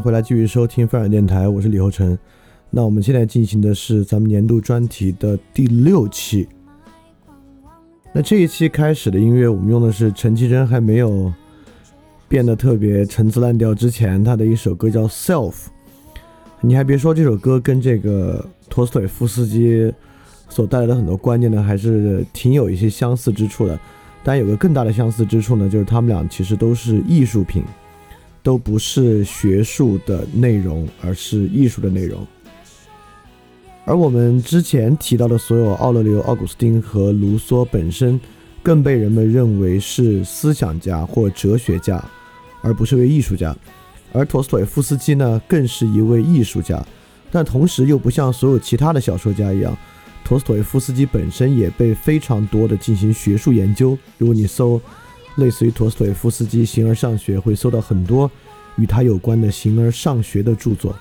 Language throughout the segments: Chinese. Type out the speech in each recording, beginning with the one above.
回来继续收听范尔电台，我是李厚成。那我们现在进行的是咱们年度专题的第六期。那这一期开始的音乐，我们用的是陈绮贞还没有变得特别陈词滥调之前，她的一首歌叫《Self》。你还别说，这首歌跟这个陀思妥耶夫斯基所带来的很多观念呢，还是挺有一些相似之处的。但，有个更大的相似之处呢，就是他们俩其实都是艺术品。都不是学术的内容，而是艺术的内容。而我们之前提到的所有奥勒留、奥古斯丁和卢梭本身，更被人们认为是思想家或哲学家，而不是位艺术家。而陀思妥耶夫斯基呢，更是一位艺术家，但同时又不像所有其他的小说家一样，陀思妥耶夫斯基本身也被非常多的进行学术研究。如果你搜，类似于陀思妥耶夫斯基《形而上学》，会搜到很多与他有关的形而上学的著作。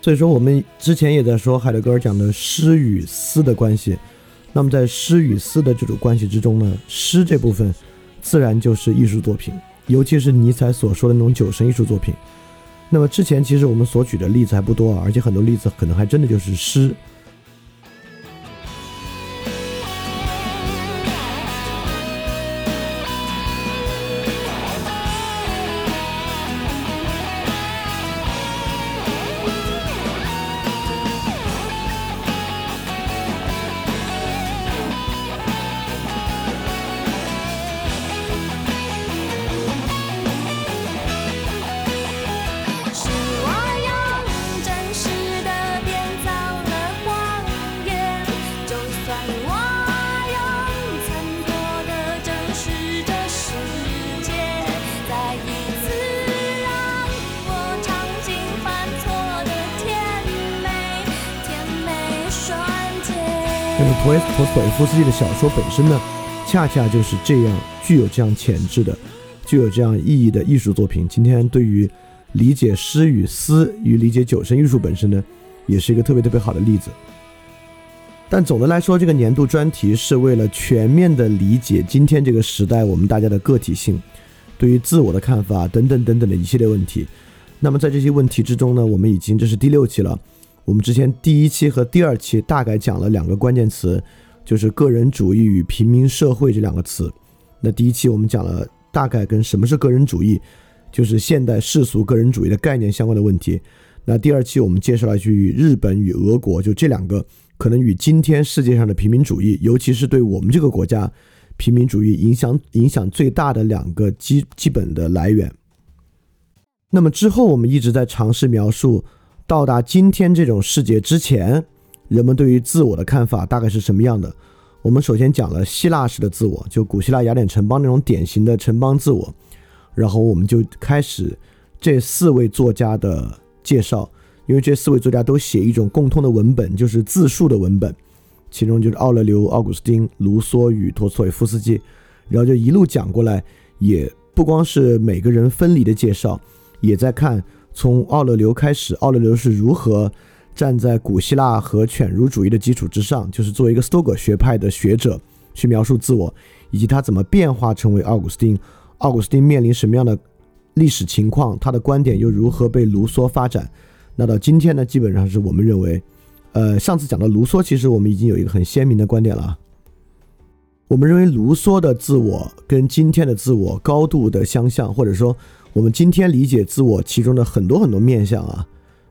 所以说，我们之前也在说海德格尔讲的诗与思的关系。那么，在诗与思的这种关系之中呢，诗这部分自然就是艺术作品，尤其是尼采所说的那种酒神艺术作品。那么之前其实我们所举的例子还不多啊，而且很多例子可能还真的就是诗。夫斯基的小说本身呢，恰恰就是这样具有这样潜质的、具有这样意义的艺术作品。今天对于理解诗与思与理解九声艺术本身呢，也是一个特别特别好的例子。但总的来说，这个年度专题是为了全面的理解今天这个时代我们大家的个体性，对于自我的看法等等等等的一系列问题。那么在这些问题之中呢，我们已经这是第六期了。我们之前第一期和第二期大概讲了两个关键词。就是个人主义与平民社会这两个词。那第一期我们讲了大概跟什么是个人主义，就是现代世俗个人主义的概念相关的问题。那第二期我们介绍了去日本与俄国，就这两个可能与今天世界上的平民主义，尤其是对我们这个国家平民主义影响影响最大的两个基基本的来源。那么之后我们一直在尝试描述到达今天这种世界之前。人们对于自我的看法大概是什么样的？我们首先讲了希腊式的自我，就古希腊雅典城邦那种典型的城邦自我，然后我们就开始这四位作家的介绍，因为这四位作家都写一种共通的文本，就是自述的文本，其中就是奥勒留、奥古斯丁、卢梭与陀思妥耶夫斯基，然后就一路讲过来，也不光是每个人分离的介绍，也在看从奥勒留开始，奥勒留是如何。站在古希腊和犬儒主义的基础之上，就是作为一个斯多葛学派的学者去描述自我，以及他怎么变化成为奥古斯丁。奥古斯丁面临什么样的历史情况，他的观点又如何被卢梭发展？那到今天呢，基本上是我们认为，呃，上次讲到卢梭，其实我们已经有一个很鲜明的观点了。我们认为卢梭的自我跟今天的自我高度的相像，或者说我们今天理解自我其中的很多很多面相啊。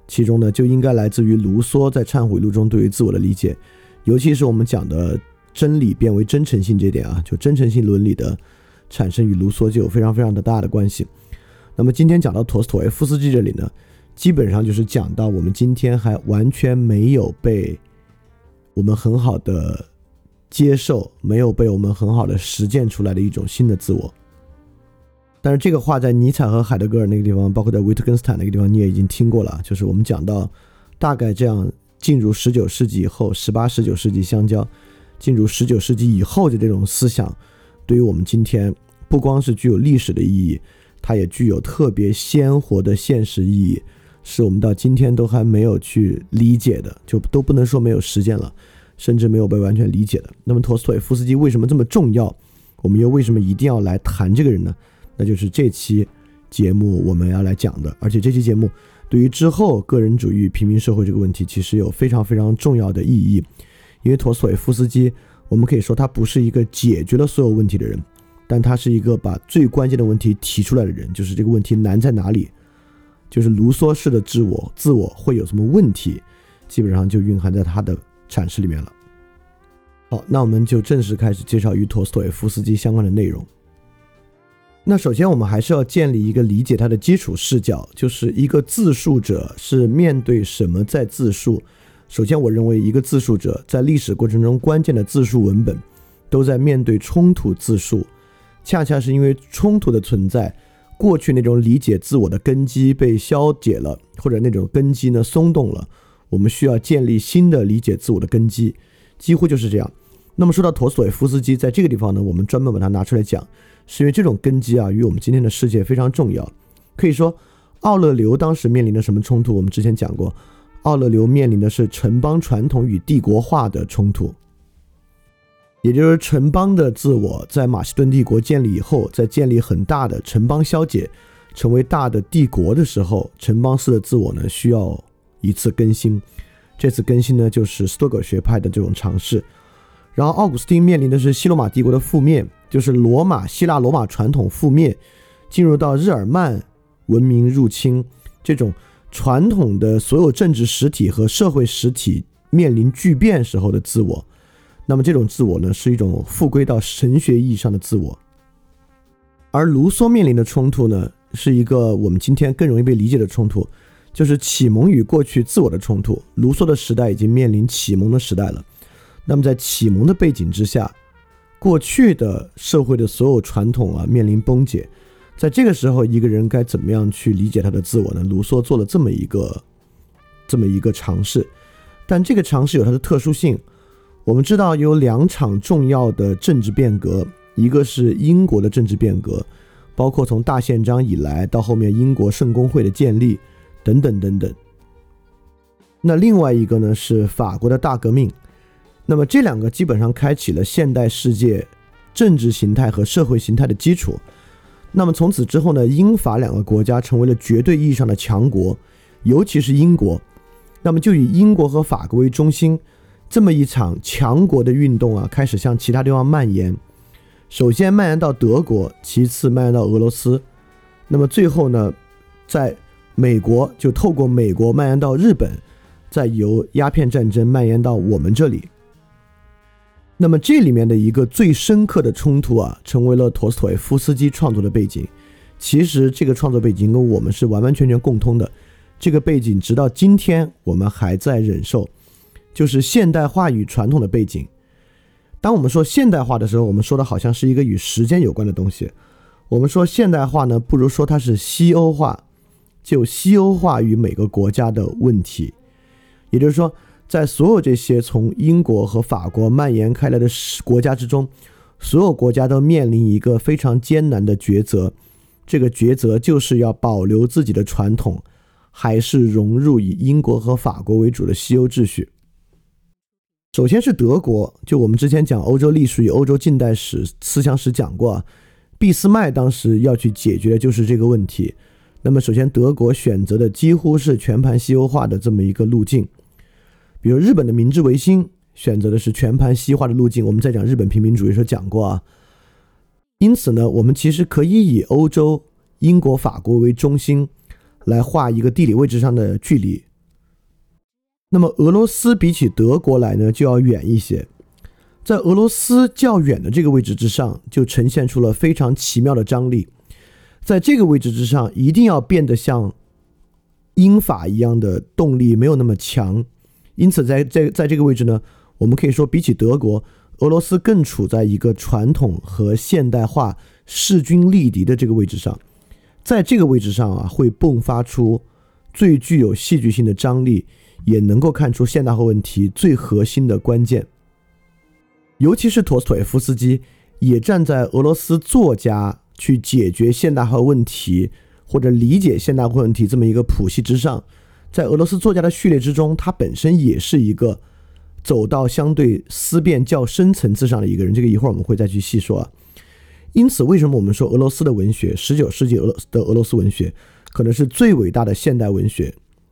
其中呢，就应该来自于卢梭在《忏悔录》中对于自我的理解，尤其是我们讲的真理变为真诚性这点啊，就真诚性伦理的产生与卢梭就有非常非常的大的关系。那么今天讲到陀思妥耶夫斯基这里呢，基本上就是讲到我们今天还完全没有被我们很好的接受，没有被我们很好的实践出来的一种新的自我。但是这个话在尼采和海德格尔那个地方，包括在维特根斯坦那个地方，你也已经听过了。就是我们讲到，大概这样进入十九世纪以后，十八、十九世纪相交，进入十九世纪以后的这种思想，对于我们今天不光是具有历史的意义，它也具有特别鲜活的现实意义，是我们到今天都还没有去理解的，就都不能说没有实践了，甚至没有被完全理解的。那么陀思妥耶夫斯基为什么这么重要？我们又为什么一定要来谈这个人呢？那就是这期节目我们要来讲的，而且这期节目对于之后个人主义、平民社会这个问题，其实有非常非常重要的意义。因为陀思妥耶夫斯基，我们可以说他不是一个解决了所有问题的人，但他是一个把最关键的问题提出来的人，就是这个问题难在哪里，就是卢梭式的自我，自我会有什么问题，基本上就蕴含在他的阐释里面了。好，那我们就正式开始介绍与陀思妥耶夫斯基相关的内容。那首先，我们还是要建立一个理解它的基础视角，就是一个自述者是面对什么在自述。首先，我认为一个自述者在历史过程中关键的自述文本，都在面对冲突自述。恰恰是因为冲突的存在，过去那种理解自我的根基被消解了，或者那种根基呢松动了，我们需要建立新的理解自我的根基，几乎就是这样。那么说到陀思妥耶夫斯基，在这个地方呢，我们专门把它拿出来讲。是因为这种根基啊，与我们今天的世界非常重要。可以说，奥勒留当时面临的什么冲突？我们之前讲过，奥勒留面临的是城邦传统与帝国化的冲突，也就是城邦的自我在马其顿帝国建立以后，在建立很大的城邦消解，成为大的帝国的时候，城邦式的自我呢需要一次更新。这次更新呢，就是斯多葛学派的这种尝试。然后，奥古斯丁面临的是西罗马帝国的覆灭。就是罗马、希腊罗马传统覆灭，进入到日耳曼文明入侵，这种传统的所有政治实体和社会实体面临巨变时候的自我，那么这种自我呢，是一种复归到神学意义上的自我。而卢梭面临的冲突呢，是一个我们今天更容易被理解的冲突，就是启蒙与过去自我的冲突。卢梭的时代已经面临启蒙的时代了，那么在启蒙的背景之下。过去的社会的所有传统啊面临崩解，在这个时候，一个人该怎么样去理解他的自我呢？卢梭做了这么一个这么一个尝试，但这个尝试有它的特殊性。我们知道有两场重要的政治变革，一个是英国的政治变革，包括从大宪章以来到后面英国圣公会的建立等等等等。那另外一个呢是法国的大革命。那么这两个基本上开启了现代世界政治形态和社会形态的基础。那么从此之后呢，英法两个国家成为了绝对意义上的强国，尤其是英国。那么就以英国和法国为中心。这么一场强国的运动啊，开始向其他地方蔓延。首先蔓延到德国，其次蔓延到俄罗斯，那么最后呢，在美国就透过美国蔓延到日本，再由鸦片战争蔓延到我们这里。那么这里面的一个最深刻的冲突啊，成为了陀思妥耶夫斯基创作的背景。其实这个创作背景跟我们是完完全全共通的。这个背景直到今天我们还在忍受。就是现代化与传统的背景。当我们说现代化的时候，我们说的好像是一个与时间有关的东西。我们说现代化呢，不如说它是西欧化，就西欧化与每个国家的问题。也就是说，在所有这些从英国和法国蔓延开来的国家之中，所有国家都面临一个非常艰难的抉择。这个抉择就是要保留自己的传统，还是融入以英国和法国为主的西欧秩序。首先是德国，就我们之前讲欧洲历史与欧洲近代史思想史讲过，俾斯麦当时要去解决的就是这个问题。那么首先德国选择的几乎是全盘西欧化的这么一个路径，比如日本的明治维新选择的是全盘西化的路径。我们在讲日本平民主义时候讲过啊。因此呢，我们其实可以以欧洲英国、法国为中心来画一个地理位置上的距离。那么俄罗斯比起德国来呢，就要远一些。在俄罗斯较远的这个位置之上，就呈现出了非常奇妙的张力。在这个位置之上，一定要变得像英法一样的动力没有那么强。因此，在在在这个位置呢，我们可以说比起德国，俄罗斯更处在一个传统和现代化势均力敌的这个位置上。在这个位置上啊，会迸发出最具有戏剧性的张力。也能够看出现代化问题最核心的关键，尤其是陀思妥耶夫斯基也站在俄罗斯作家去解决现代化问题或者理解现代化问题这么一个谱系之上，在俄罗斯作家的序列之中，他本身也是一个走到相对思辨较深层次上的一个人。这个一会儿我们会再去细说啊。因此，为什么我们说俄罗斯的文学，十九世纪俄罗的俄罗斯文学可能是最伟大的现代文学？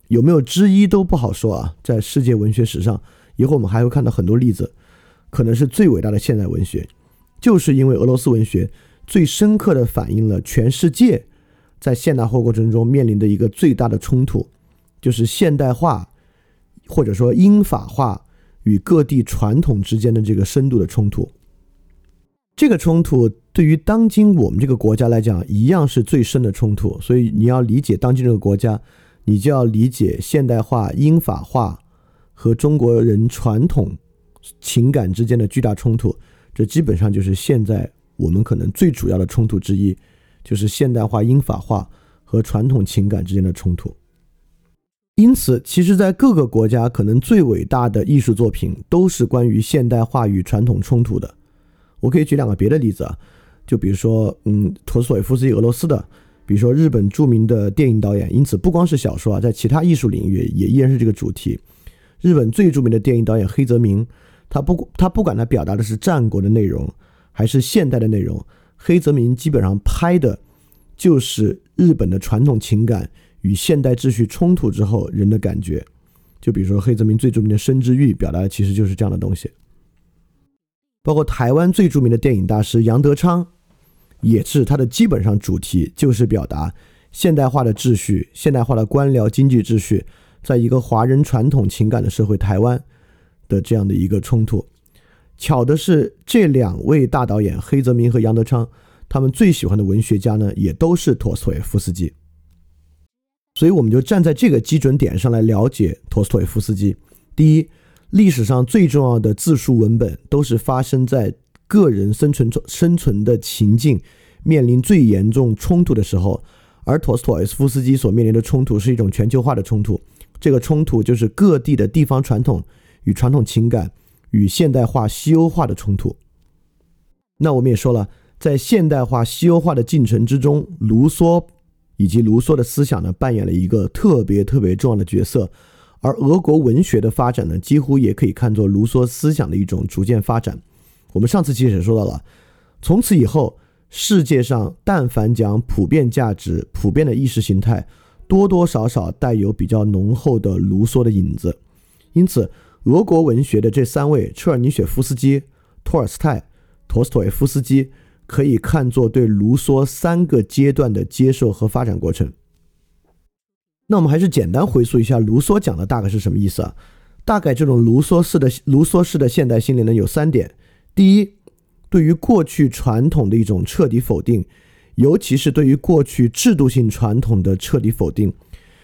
有没有之一都不好说啊，在世界文学史上，以后我们还会看到很多例子，可能是最伟大的现代文学，就是因为俄罗斯文学最深刻的反映了全世界在现代化过程中面临的一个最大的冲突，就是现代化或者说英法化与各地传统之间的这个深度的冲突。这个冲突对于当今我们这个国家来讲，一样是最深的冲突，所以你要理解当今这个国家。你就要理解现代化、英法化和中国人传统情感之间的巨大冲突，这基本上就是现在我们可能最主要的冲突之一，就是现代化、英法化和传统情感之间的冲突。因此，其实，在各个国家，可能最伟大的艺术作品都是关于现代化与传统冲突的。我可以举两个别的例子啊，就比如说，嗯，陀思妥耶夫斯基俄罗斯的。比如说，日本著名的电影导演，因此不光是小说啊，在其他艺术领域也依然是这个主题。日本最著名的电影导演黑泽明，他不他不管他表达的是战国的内容，还是现代的内容，黑泽明基本上拍的，就是日本的传统情感与现代秩序冲突之后人的感觉。就比如说黑泽明最著名的《生之欲》，表达的其实就是这样的东西。包括台湾最著名的电影大师杨德昌。也是他的基本上主题，就是表达现代化的秩序、现代化的官僚经济秩序，在一个华人传统情感的社会台湾的这样的一个冲突。巧的是，这两位大导演黑泽明和杨德昌，他们最喜欢的文学家呢，也都是陀思妥耶夫斯基。所以，我们就站在这个基准点上来了解陀思妥耶夫斯基。第一，历史上最重要的自述文本都是发生在。个人生存生存的情境面临最严重冲突的时候，而陀思妥耶夫斯基所面临的冲突是一种全球化的冲突。这个冲突就是各地的地方传统与传统情感与现代化西欧化的冲突。那我们也说了，在现代化西欧化的进程之中，卢梭以及卢梭的思想呢，扮演了一个特别特别重要的角色。而俄国文学的发展呢，几乎也可以看作卢梭思想的一种逐渐发展。我们上次其实也说到了，从此以后，世界上但凡讲普遍价值、普遍的意识形态，多多少少带有比较浓厚的卢梭的影子。因此，俄国文学的这三位——车尔尼雪夫斯基、托尔斯泰、陀思妥耶夫斯基，可以看作对卢梭三个阶段的接受和发展过程。那我们还是简单回溯一下卢梭讲的大概是什么意思啊？大概这种卢梭式的卢梭式的现代心理呢有三点：第一，对于过去传统的一种彻底否定，尤其是对于过去制度性传统的彻底否定，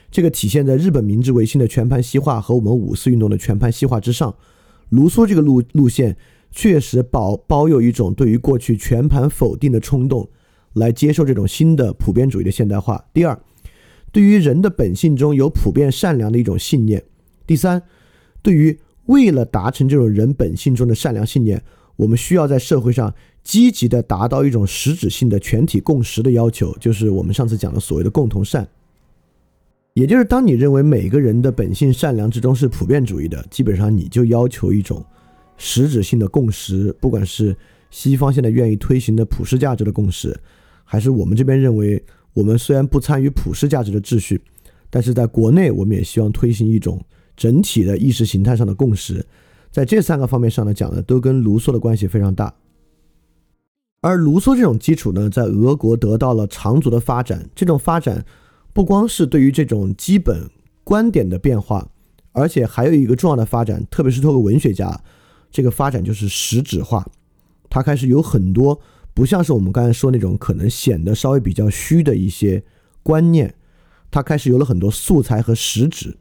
这个体现在日本明治维新的全盘西化和我们五四运动的全盘西化之上。卢梭这个路路线确实保保有一种对于过去全盘否定的冲动，来接受这种新的普遍主义的现代化。第二。对于人的本性中有普遍善良的一种信念。第三，对于为了达成这种人本性中的善良信念，我们需要在社会上积极的达到一种实质性的全体共识的要求，就是我们上次讲的所谓的共同善。也就是当你认为每个人的本性善良之中是普遍主义的，基本上你就要求一种实质性的共识，不管是西方现在愿意推行的普世价值的共识，还是我们这边认为。我们虽然不参与普世价值的秩序，但是在国内，我们也希望推行一种整体的意识形态上的共识。在这三个方面上来讲呢，都跟卢梭的关系非常大。而卢梭这种基础呢，在俄国得到了长足的发展。这种发展不光是对于这种基本观点的变化，而且还有一个重要的发展，特别是透过文学家，这个发展就是实质化。他开始有很多。不像是我们刚才说那种可能显得稍微比较虚的一些观念，它开始有了很多素材和实质，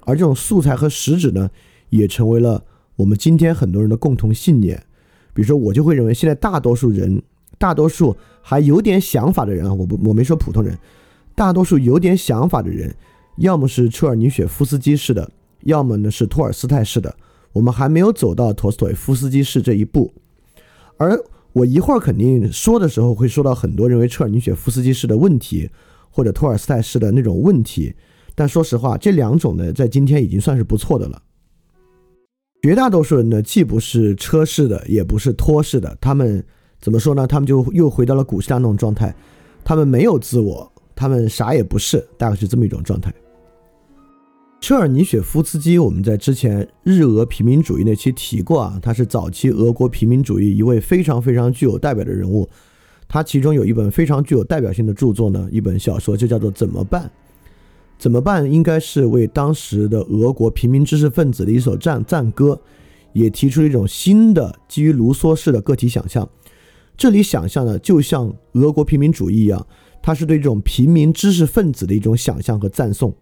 而这种素材和实质呢，也成为了我们今天很多人的共同信念。比如说，我就会认为现在大多数人，大多数还有点想法的人啊，我不我没说普通人，大多数有点想法的人，要么是车尔尼雪夫斯基式的，要么呢是托尔斯泰式的，我们还没有走到陀思妥耶夫斯基式这一步，而。我一会儿肯定说的时候会说到很多认为车尔尼雪夫斯基式的问题，或者托尔斯泰式的那种问题。但说实话，这两种呢，在今天已经算是不错的了。绝大多数人呢，既不是车式的，也不是托式的，他们怎么说呢？他们就又回到了古希腊那种状态，他们没有自我，他们啥也不是，大概是这么一种状态。车尔尼雪夫斯基，我们在之前日俄平民主义那期提过啊，他是早期俄国平民主义一位非常非常具有代表的人物。他其中有一本非常具有代表性的著作呢，一本小说就叫做《怎么办》。怎么办？应该是为当时的俄国平民知识分子的一首赞赞歌，也提出了一种新的基于卢梭式的个体想象。这里想象呢，就像俄国平民主义一样，它是对这种平民知识分子的一种想象和赞颂。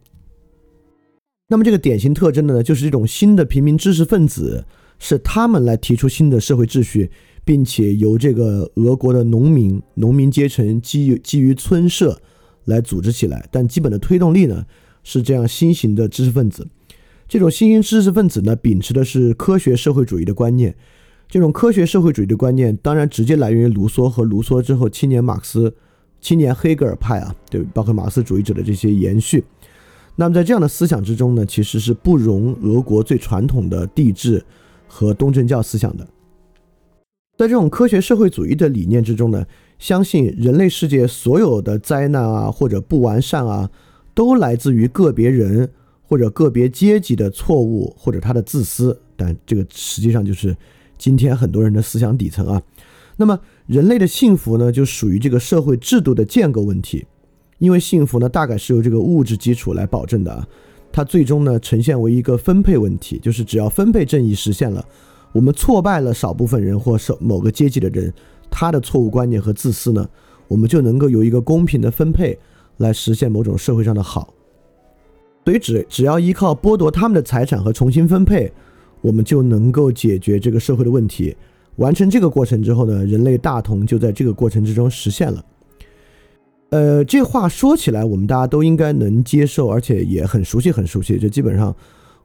那么这个典型特征的呢，就是这种新的平民知识分子是他们来提出新的社会秩序，并且由这个俄国的农民、农民阶层基于基于村社来组织起来。但基本的推动力呢，是这样新型的知识分子。这种新型知识分子呢，秉持的是科学社会主义的观念。这种科学社会主义的观念，当然直接来源于卢梭和卢梭之后青年马克思、青年黑格尔派啊，对，包括马克思主义者的这些延续。那么在这样的思想之中呢，其实是不容俄国最传统的帝制和东正教思想的。在这种科学社会主义的理念之中呢，相信人类世界所有的灾难啊或者不完善啊，都来自于个别人或者个别阶级的错误或者他的自私。但这个实际上就是今天很多人的思想底层啊。那么人类的幸福呢，就属于这个社会制度的建构问题。因为幸福呢，大概是由这个物质基础来保证的啊，它最终呢呈现为一个分配问题，就是只要分配正义实现了，我们挫败了少部分人或少某个阶级的人，他的错误观念和自私呢，我们就能够有一个公平的分配来实现某种社会上的好。所以只只要依靠剥夺他们的财产和重新分配，我们就能够解决这个社会的问题。完成这个过程之后呢，人类大同就在这个过程之中实现了。呃，这话说起来，我们大家都应该能接受，而且也很熟悉，很熟悉。就基本上，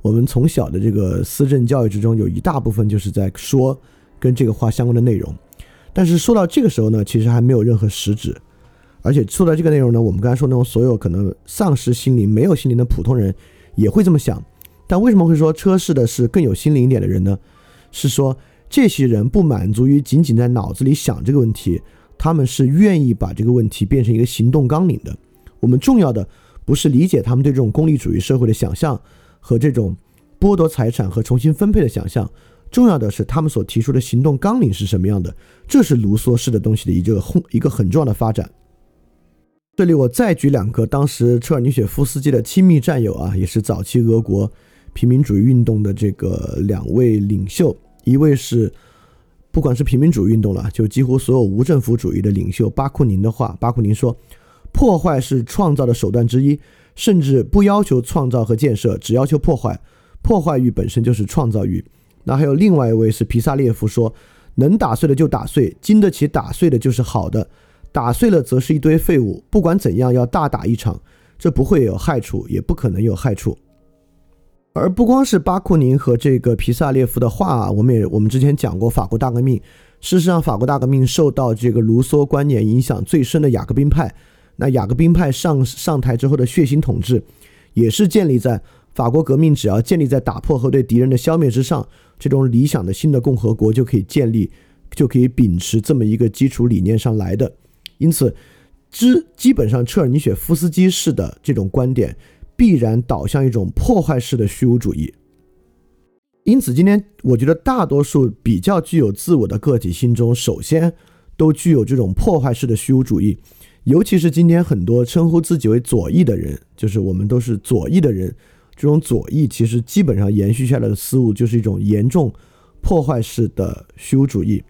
我们从小的这个思政教育之中，有一大部分就是在说跟这个话相关的内容。但是说到这个时候呢，其实还没有任何实质。而且说到这个内容呢，我们刚才说那种所有可能丧失心灵、没有心灵的普通人也会这么想。但为什么会说车市的是更有心灵一点的人呢？是说这些人不满足于仅仅在脑子里想这个问题，他们是愿意把这个问题变成一个行动纲领的。我们重要的不是理解他们对这种功利主义社会的想象和这种剥夺财产和重新分配的想象，重要的是他们所提出的行动纲领是什么样的。这是卢梭式的东西的一个一个很重要的发展。这里我再举两个当时车尔尼雪夫斯基的亲密战友啊，也是早期俄国平民主义运动的这个两位领袖，一位是不管是平民主义运动了，就几乎所有无政府主义的领袖巴库宁的话，巴库宁说：“破坏是创造的手段之一，甚至不要求创造和建设，只要求破坏。破坏欲本身就是创造欲。”那还有另外一位是皮萨列夫说：“能打碎的就打碎，经得起打碎的就是好的。”打碎了则是一堆废物，不管怎样要大打一场，这不会有害处，也不可能有害处。而不光是巴库宁和这个皮萨列夫的话，我们也我们之前讲过法国大革命。事实上，法国大革命受到这个卢梭观念影响最深的雅各宾派，那雅各宾派上上台之后的血腥统治，也是建立在法国革命只要建立在打破和对敌人的消灭之上，这种理想的新的共和国就可以建立，就可以秉持这么一个基础理念上来的。因此，之基本上彻尔尼雪夫斯基式的这种观点，必然导向一种破坏式的虚无主义。因此，今天我觉得大多数比较具有自我的个体心中，首先都具有这种破坏式的虚无主义。尤其是今天很多称呼自己为左翼的人，就是我们都是左翼的人，这种左翼其实基本上延续下来的思路，就是一种严重破坏式的虚无主义。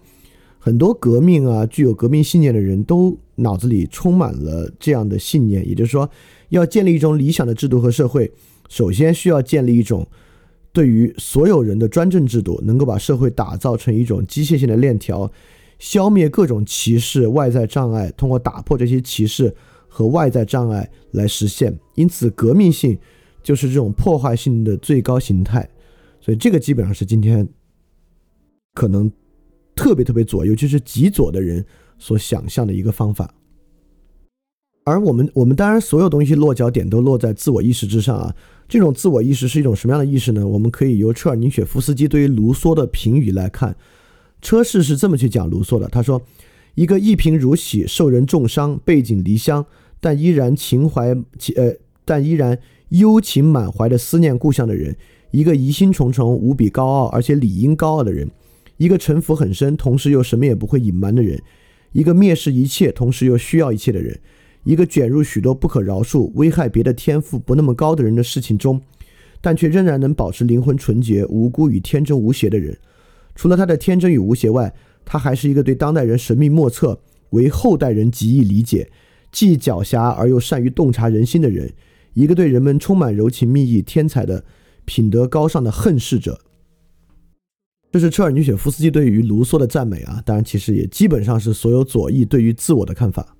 很多革命啊，具有革命信念的人都脑子里充满了这样的信念，也就是说，要建立一种理想的制度和社会，首先需要建立一种对于所有人的专政制度，能够把社会打造成一种机械性的链条，消灭各种歧视、外在障碍，通过打破这些歧视和外在障碍来实现。因此，革命性就是这种破坏性的最高形态。所以，这个基本上是今天可能。特别特别左，尤其是极左的人所想象的一个方法。而我们，我们当然所有东西落脚点都落在自我意识之上啊。这种自我意识是一种什么样的意识呢？我们可以由车尔尼雪夫斯基对于卢梭的评语来看。车氏是这么去讲卢梭的，他说：“一个一贫如洗、受人重伤、背井离乡，但依然情怀呃，但依然忧情满怀的思念故乡的人；一个疑心重重、无比高傲而且理应高傲的人。”一个城府很深，同时又什么也不会隐瞒的人；一个蔑视一切，同时又需要一切的人；一个卷入许多不可饶恕、危害别的天赋不那么高的人的事情中，但却仍然能保持灵魂纯洁、无辜与天真无邪的人。除了他的天真与无邪外，他还是一个对当代人神秘莫测、为后代人极易理解、既狡黠而又善于洞察人心的人；一个对人们充满柔情蜜意、天才的品德高尚的恨世者。这是车尔尼雪夫斯基对于卢梭的赞美啊，当然其实也基本上是所有左翼对于自我的看法。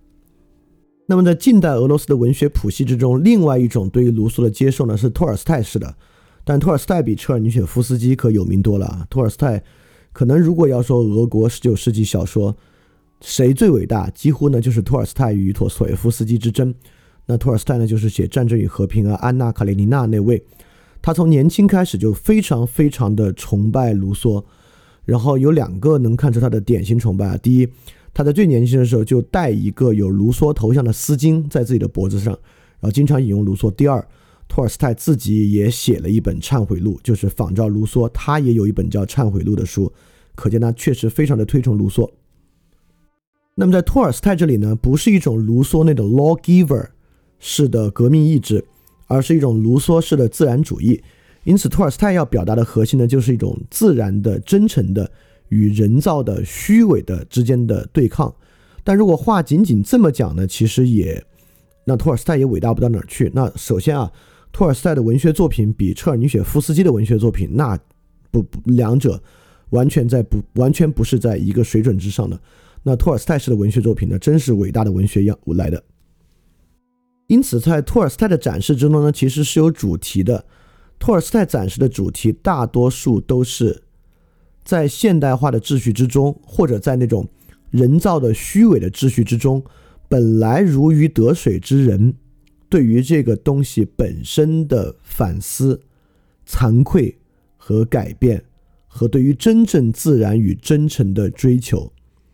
那么在近代俄罗斯的文学谱系之中，另外一种对于卢梭的接受呢是托尔斯泰式的，但托尔斯泰比车尔尼雪夫斯基可有名多了啊。托尔斯泰可能如果要说俄国十九世纪小说谁最伟大，几乎呢就是托尔斯泰与托斯托耶夫斯基之争。那托尔斯泰呢就是写《战争与和平》啊，《安娜·卡列尼娜》那位。他从年轻开始就非常非常的崇拜卢梭，然后有两个能看出他的典型崇拜啊。第一，他在最年轻的时候就戴一个有卢梭头像的丝巾在自己的脖子上，然后经常引用卢梭。第二，托尔斯泰自己也写了一本忏悔录，就是仿照卢梭，他也有一本叫《忏悔录》的书，可见他确实非常的推崇卢梭。那么在托尔斯泰这里呢，不是一种卢梭那种 lawgiver 式的革命意志。而是一种卢梭式的自然主义，因此托尔斯泰要表达的核心呢，就是一种自然的、真诚的与人造的、虚伪的之间的对抗。但如果话仅仅这么讲呢，其实也，那托尔斯泰也伟大不到哪儿去。那首先啊，托尔斯泰的文学作品比车尔尼雪夫斯基的文学作品，那不不，两者完全在不完全不是在一个水准之上的。那托尔斯泰式的文学作品呢，真是伟大的文学样来的。因此，在托尔斯泰的展示之中呢，其实是有主题的。托尔斯泰展示的主题大多数都是在现代化的秩序之中，或者在那种人造的虚伪的秩序之中，本来如鱼得水之人，对于这个东西本身的反思、惭愧和改变，和对于真正自然与真诚的追求。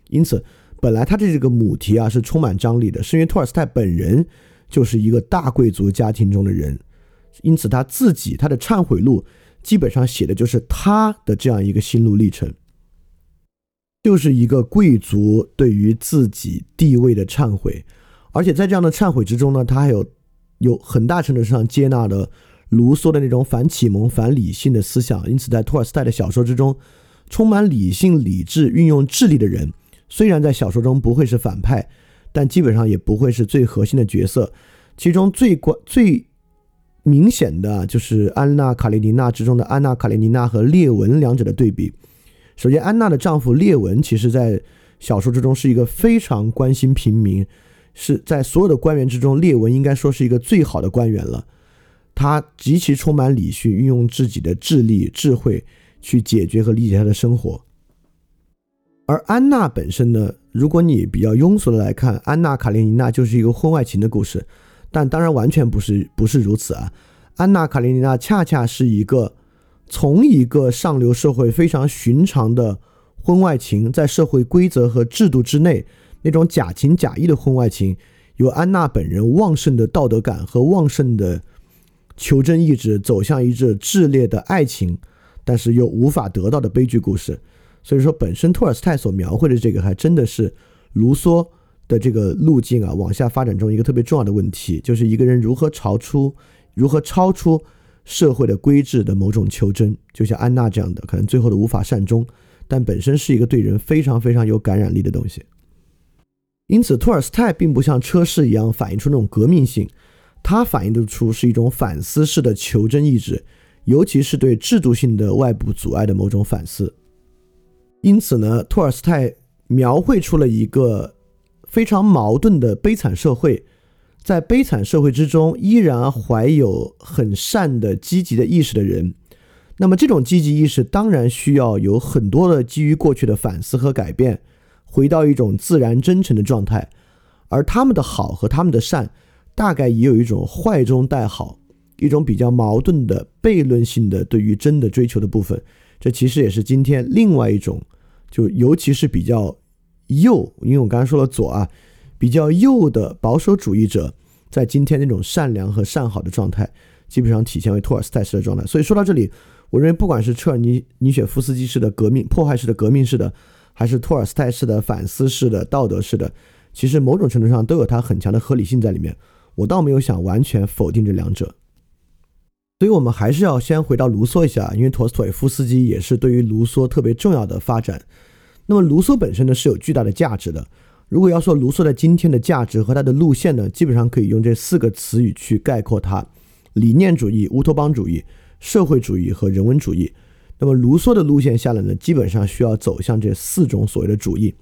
因此，本来他的这个母题啊是充满张力的，是因为托尔斯泰本人就是一个大贵族家庭中的人。因此，他自己他的忏悔录基本上写的就是他的这样一个心路历程，就是一个贵族对于自己地位的忏悔，而且在这样的忏悔之中呢，他还有有很大程度上接纳了卢梭的那种反启蒙、反理性的思想。因此，在托尔斯泰的小说之中，充满理性、理智、运用智力的人，虽然在小说中不会是反派，但基本上也不会是最核心的角色。其中最关最。明显的就是《安娜·卡列尼娜》之中的安娜·卡列尼娜和列文两者的对比。首先，安娜的丈夫列文，其实在小说之中是一个非常关心平民，是在所有的官员之中，列文应该说是一个最好的官员了。他极其充满理性，运用自己的智力、智慧去解决和理解他的生活。而安娜本身呢，如果你比较庸俗的来看，《安娜·卡列尼娜》就是一个婚外情的故事。但当然完全不是不是如此啊！安娜·卡列尼娜恰恰是一个从一个上流社会非常寻常的婚外情，在社会规则和制度之内那种假情假意的婚外情，由安娜本人旺盛的道德感和旺盛的求真意志走向一致炽烈的爱情，但是又无法得到的悲剧故事。所以说，本身托尔斯泰所描绘的这个还真的是卢梭。的这个路径啊，往下发展中一个特别重要的问题，就是一个人如何超出、如何超出社会的规制的某种求真，就像安娜这样的，可能最后的无法善终，但本身是一个对人非常非常有感染力的东西。因此，托尔斯泰并不像车士一样反映出那种革命性，他反映的出是一种反思式的求真意志，尤其是对制度性的外部阻碍的某种反思。因此呢，托尔斯泰描绘出了一个。非常矛盾的悲惨社会，在悲惨社会之中，依然怀有很善的、积极的意识的人。那么，这种积极意识当然需要有很多的基于过去的反思和改变，回到一种自然真诚的状态。而他们的好和他们的善，大概也有一种坏中带好，一种比较矛盾的悖论性的对于真的追求的部分。这其实也是今天另外一种，就尤其是比较。右，因为我刚才说了左啊，比较右的保守主义者，在今天那种善良和善好的状态，基本上体现为托尔斯泰式的状态。所以说到这里，我认为不管是车尔尼尼雪夫斯基式的革命、破坏式的革命式的，还是托尔斯泰式的反思式的、道德式的，其实某种程度上都有它很强的合理性在里面。我倒没有想完全否定这两者。所以我们还是要先回到卢梭一下，因为陀思妥耶夫斯基也是对于卢梭特别重要的发展。那么卢梭本身呢是有巨大的价值的。如果要说卢梭在今天的价值和他的路线呢，基本上可以用这四个词语去概括它：理念主义、乌托邦主义、社会主义和人文主义。那么卢梭的路线下来呢，基本上需要走向这四种所谓的主义。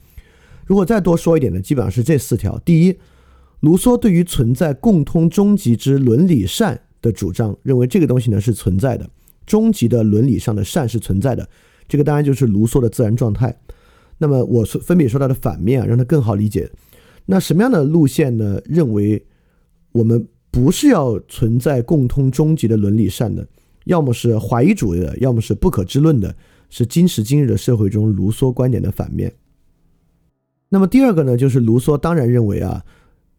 如果再多说一点呢，基本上是这四条：第一，卢梭对于存在共通终极之伦理善的主张，认为这个东西呢是存在的，终极的伦理上的善是存在的。这个当然就是卢梭的自然状态。那么我是分别说它的反面啊，让它更好理解。那什么样的路线呢？认为我们不是要存在共通终极的伦理善的，要么是怀疑主义的，要么是不可知论的，是今时今日的社会中卢梭观点的反面。那么第二个呢，就是卢梭当然认为啊，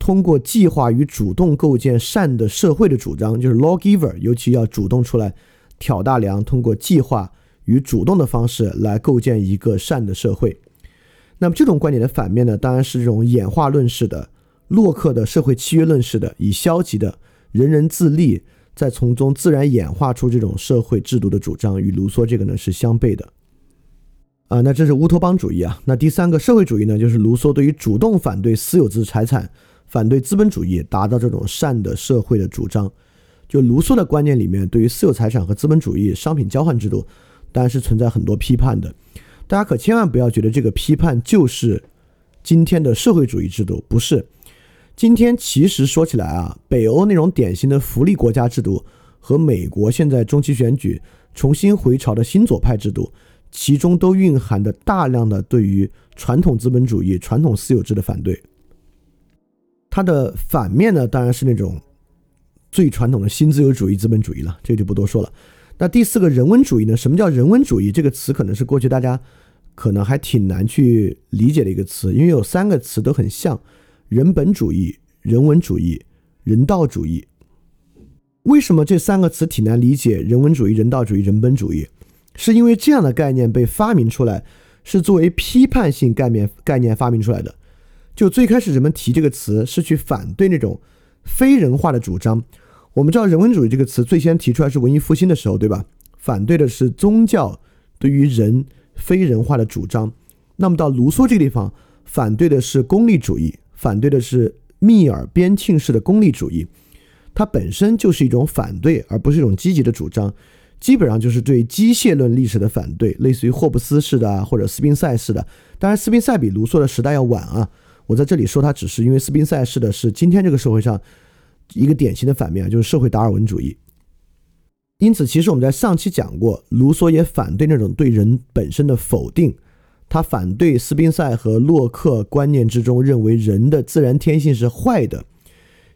通过计划与主动构建善的社会的主张，就是 lawgiver，尤其要主动出来挑大梁，通过计划与主动的方式来构建一个善的社会。那么这种观点的反面呢，当然是这种演化论式的、洛克的社会契约论式的，以消极的人人自立，再从中自然演化出这种社会制度的主张，与卢梭这个呢是相悖的。啊，那这是乌托邦主义啊。那第三个社会主义呢，就是卢梭对于主动反对私有制财产、反对资本主义，达到这种善的社会的主张。就卢梭的观念里面，对于私有财产和资本主义商品交换制度，当然是存在很多批判的。大家可千万不要觉得这个批判就是今天的社会主义制度，不是。今天其实说起来啊，北欧那种典型的福利国家制度和美国现在中期选举重新回潮的新左派制度，其中都蕴含着大量的对于传统资本主义、传统私有制的反对。它的反面呢，当然是那种最传统的新自由主义资本主义了，这就不多说了。那第四个人文主义呢？什么叫人文主义？这个词可能是过去大家可能还挺难去理解的一个词，因为有三个词都很像：人本主义、人文主义、人道主义。为什么这三个词挺难理解？人文主义、人道主义、人本主义，是因为这样的概念被发明出来，是作为批判性概念概念发明出来的。就最开始人们提这个词，是去反对那种非人化的主张。我们知道“人文主义”这个词最先提出来是文艺复兴的时候，对吧？反对的是宗教对于人非人化的主张。那么到卢梭这个地方，反对的是功利主义，反对的是密尔边沁式的功利主义。它本身就是一种反对，而不是一种积极的主张。基本上就是对机械论历史的反对，类似于霍布斯式的啊，或者斯宾塞式的。当然，斯宾塞比卢梭的时代要晚啊。我在这里说它，只是因为斯宾塞式的是今天这个社会上。一个典型的反面，就是社会达尔文主义。因此，其实我们在上期讲过，卢梭也反对那种对人本身的否定，他反对斯宾塞和洛克观念之中认为人的自然天性是坏的。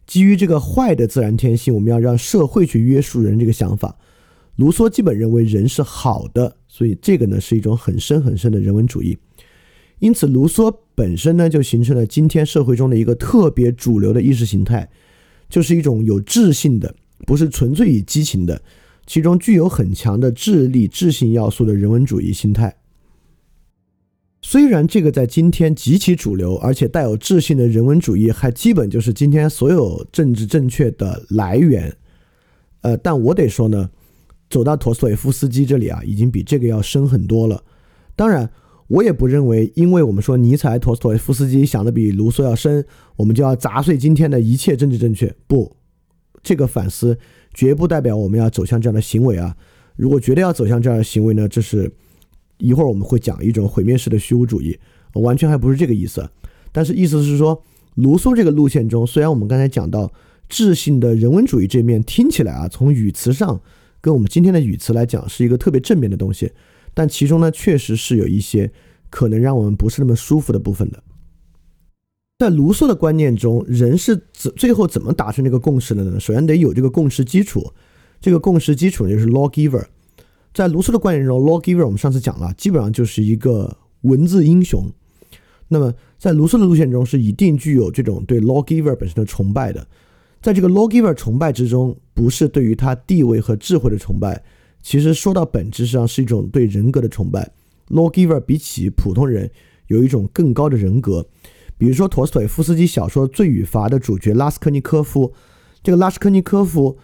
基于这个坏的自然天性，我们要让社会去约束人这个想法，卢梭基本认为人是好的，所以这个呢是一种很深很深的人文主义。因此，卢梭本身呢就形成了今天社会中的一个特别主流的意识形态。就是一种有智性的，不是纯粹以激情的，其中具有很强的智力、智性要素的人文主义心态。虽然这个在今天极其主流，而且带有智性的人文主义，还基本就是今天所有政治正确的来源。呃，但我得说呢，走到陀思妥耶夫斯基这里啊，已经比这个要深很多了。当然。我也不认为，因为我们说尼采、陀思妥耶夫斯基想的比卢梭要深，我们就要砸碎今天的一切政治正确。不，这个反思绝不代表我们要走向这样的行为啊！如果觉得要走向这样的行为呢，这是一会儿我们会讲一种毁灭式的虚无主义，完全还不是这个意思。但是意思是说，卢梭这个路线中，虽然我们刚才讲到智性的人文主义这面听起来啊，从语词上跟我们今天的语词来讲是一个特别正面的东西。但其中呢，确实是有一些可能让我们不是那么舒服的部分的。在卢梭的观念中，人是怎最后怎么达成这个共识的呢？首先得有这个共识基础，这个共识基础就是 lawgiver。在卢梭的观念中，lawgiver 我们上次讲了，基本上就是一个文字英雄。那么在卢梭的路线中，是一定具有这种对 lawgiver 本身的崇拜的。在这个 lawgiver 崇拜之中，不是对于他地位和智慧的崇拜。其实说到本质上是一种对人格的崇拜。Lawgiver 比起普通人有一种更高的人格。比如说陀思妥耶夫斯基小说《罪与罚》的主角拉斯科尼科夫，这个拉斯科尼科夫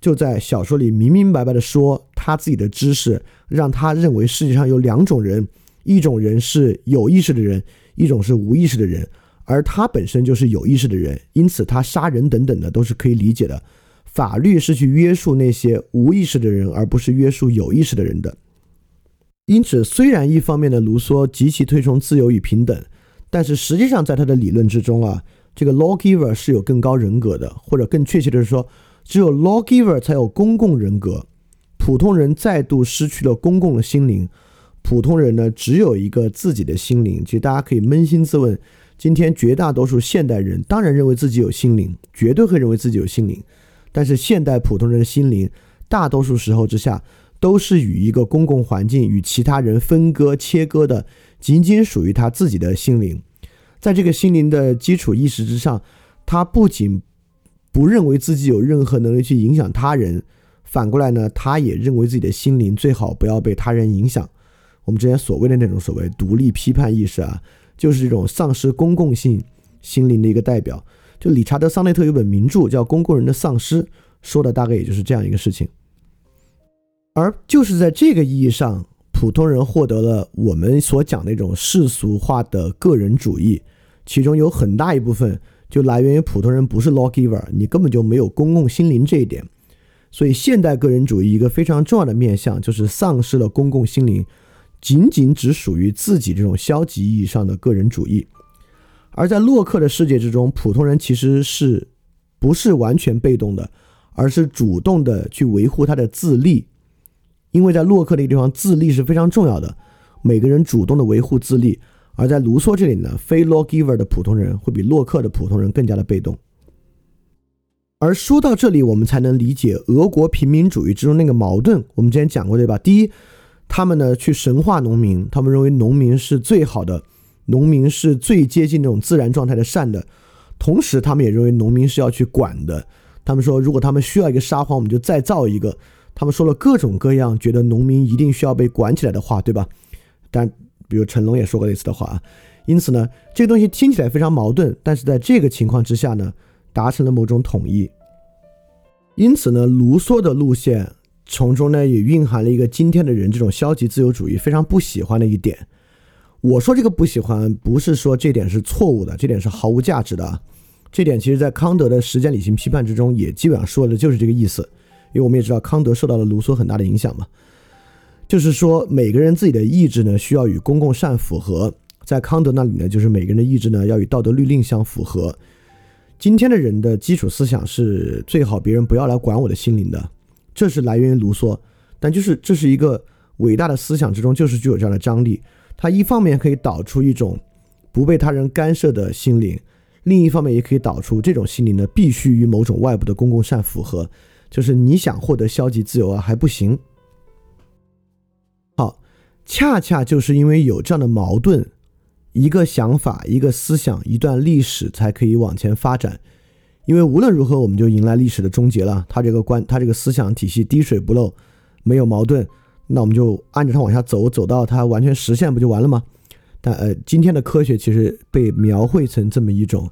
就在小说里明明白白的说，他自己的知识让他认为世界上有两种人，一种人是有意识的人，一种是无意识的人，而他本身就是有意识的人，因此他杀人等等的都是可以理解的。法律是去约束那些无意识的人，而不是约束有意识的人的。因此，虽然一方面的卢梭极其推崇自由与平等，但是实际上在他的理论之中啊，这个 lawgiver 是有更高人格的，或者更确切的是说，只有 lawgiver 才有公共人格。普通人再度失去了公共的心灵，普通人呢只有一个自己的心灵。其实大家可以扪心自问，今天绝大多数现代人当然认为自己有心灵，绝对会认为自己有心灵。但是现代普通人的心灵，大多数时候之下，都是与一个公共环境与其他人分割切割的，仅仅属于他自己的心灵。在这个心灵的基础意识之上，他不仅不认为自己有任何能力去影响他人，反过来呢，他也认为自己的心灵最好不要被他人影响。我们之前所谓的那种所谓独立批判意识啊，就是这种丧失公共性心灵的一个代表。就理查德·桑内特有本名著叫《公共人的丧失》，说的大概也就是这样一个事情。而就是在这个意义上，普通人获得了我们所讲那种世俗化的个人主义，其中有很大一部分就来源于普通人不是 lawgiver，你根本就没有公共心灵这一点。所以，现代个人主义一个非常重要的面向就是丧失了公共心灵，仅仅只属于自己这种消极意义上的个人主义。而在洛克的世界之中，普通人其实是不是完全被动的，而是主动的去维护他的自立。因为在洛克那个地方，自立是非常重要的，每个人主动的维护自立；而在卢梭这里呢，非 lawgiver 的普通人会比洛克的普通人更加的被动。而说到这里，我们才能理解俄国平民主义之中那个矛盾。我们之前讲过，对吧？第一，他们呢去神化农民，他们认为农民是最好的，农民是最接近那种自然状态的善的。同时，他们也认为农民是要去管的。他们说，如果他们需要一个沙皇，我们就再造一个。他们说了各种各样觉得农民一定需要被管起来的话，对吧？但比如成龙也说过类似的话啊。因此呢，这个东西听起来非常矛盾，但是在这个情况之下呢？达成了某种统一，因此呢，卢梭的路线从中呢也蕴含了一个今天的人这种消极自由主义非常不喜欢的一点。我说这个不喜欢，不是说这点是错误的，这点是毫无价值的啊。这点其实在康德的时间理性批判之中也基本上说的就是这个意思。因为我们也知道康德受到了卢梭很大的影响嘛，就是说每个人自己的意志呢需要与公共善符合，在康德那里呢就是每个人的意志呢要与道德律令相符合。今天的人的基础思想是最好别人不要来管我的心灵的，这是来源于卢梭。但就是这是一个伟大的思想之中，就是具有这样的张力。它一方面可以导出一种不被他人干涉的心灵，另一方面也可以导出这种心灵呢必须与某种外部的公共善符合。就是你想获得消极自由啊还不行。好，恰恰就是因为有这样的矛盾。一个想法、一个思想、一段历史才可以往前发展，因为无论如何，我们就迎来历史的终结了。他这个观，他这个思想体系滴水不漏，没有矛盾，那我们就按着它往下走，走到它完全实现，不就完了吗？但呃，今天的科学其实被描绘成这么一种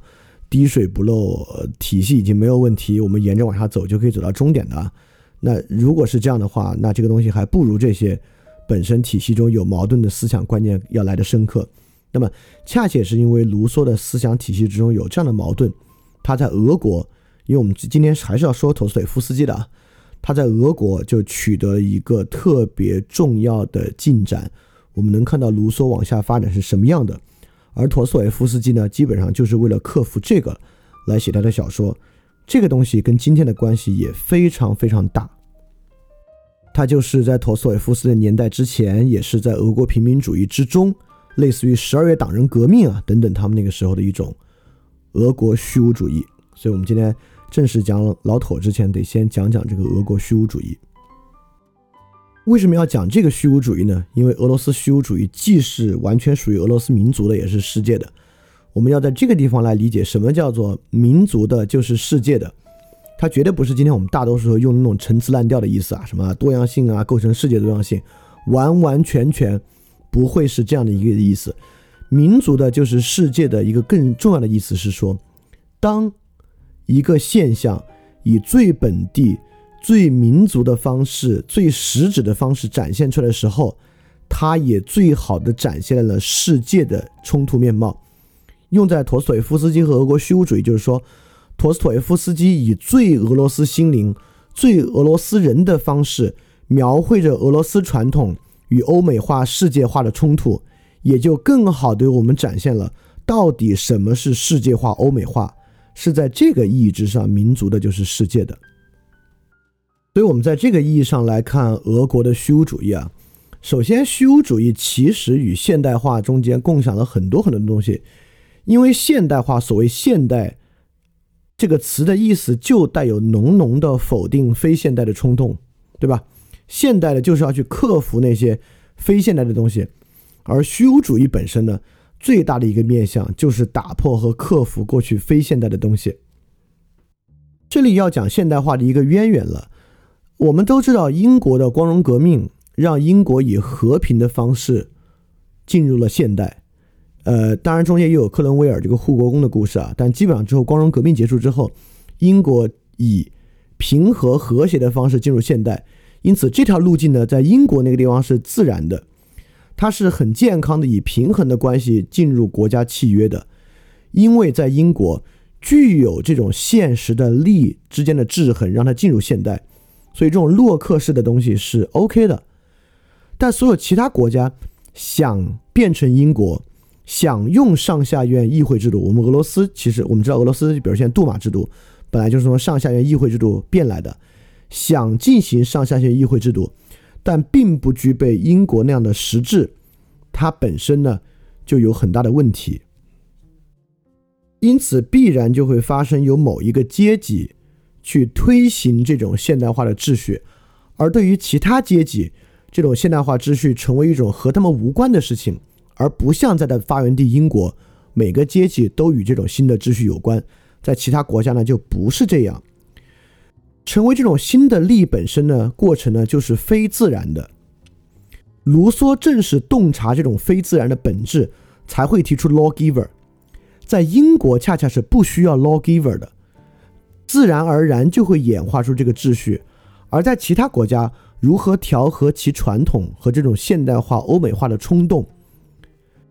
滴水不漏体系，已经没有问题，我们沿着往下走就可以走到终点的。那如果是这样的话，那这个东西还不如这些本身体系中有矛盾的思想观念要来的深刻。那么，恰恰是因为卢梭的思想体系之中有这样的矛盾，他在俄国，因为我们今天还是要说陀思妥耶夫斯基的啊，他在俄国就取得一个特别重要的进展。我们能看到卢梭往下发展是什么样的，而陀思妥耶夫斯基呢，基本上就是为了克服这个来写他的小说。这个东西跟今天的关系也非常非常大。他就是在陀思妥耶夫斯基的年代之前，也是在俄国平民主义之中。类似于十二月党人革命啊等等，他们那个时候的一种俄国虚无主义。所以，我们今天正式讲老妥之前，得先讲讲这个俄国虚无主义。为什么要讲这个虚无主义呢？因为俄罗斯虚无主义既是完全属于俄罗斯民族的，也是世界的。我们要在这个地方来理解什么叫做民族的，就是世界的。它绝对不是今天我们大多数用那种陈词滥调的意思啊，什么多样性啊，构成世界多样性，完完全全。不会是这样的一个意思，民族的就是世界的一个更重要的意思是说，当一个现象以最本地、最民族的方式、最实质的方式展现出来的时候，它也最好的展现了世界的冲突面貌。用在陀思妥耶夫斯基和俄国虚无主义，就是说，陀思妥耶夫斯基以最俄罗斯心灵、最俄罗斯人的方式描绘着俄罗斯传统。与欧美化、世界化的冲突，也就更好的为我们展现了到底什么是世界化、欧美化，是在这个意义之上，民族的就是世界的。所以，我们在这个意义上来看俄国的虚无主义啊，首先，虚无主义其实与现代化中间共享了很多很多的东西，因为现代化，所谓现代这个词的意思就带有浓浓的否定非现代的冲动，对吧？现代的就是要去克服那些非现代的东西，而虚无主义本身呢，最大的一个面向就是打破和克服过去非现代的东西。这里要讲现代化的一个渊源了。我们都知道，英国的光荣革命让英国以和平的方式进入了现代。呃，当然中间也有克伦威尔这个护国公的故事啊，但基本上之后光荣革命结束之后，英国以平和和谐的方式进入现代。因此，这条路径呢，在英国那个地方是自然的，它是很健康的，以平衡的关系进入国家契约的。因为在英国具有这种现实的利益之间的制衡，让它进入现代，所以这种洛克式的东西是 OK 的。但所有其他国家想变成英国，想用上下院议会制度，我们俄罗斯其实我们知道，俄罗斯比如现在杜马制度，本来就是从上下院议会制度变来的，想进行上下院议会制度，但并不具备英国那样的实质，它本身呢就有很大的问题。因此，必然就会发生有某一个阶级去推行这种现代化的秩序，而对于其他阶级，这种现代化秩序成为一种和他们无关的事情，而不像在的发源地英国，每个阶级都与这种新的秩序有关。在其他国家呢，就不是这样。成为这种新的力本身呢，过程呢就是非自然的。卢梭正是洞察这种非自然的本质，才会提出 lawgiver。在英国恰恰是不需要 lawgiver 的，自然而然就会演化出这个秩序；而在其他国家，如何调和其传统和这种现代化、欧美化的冲动，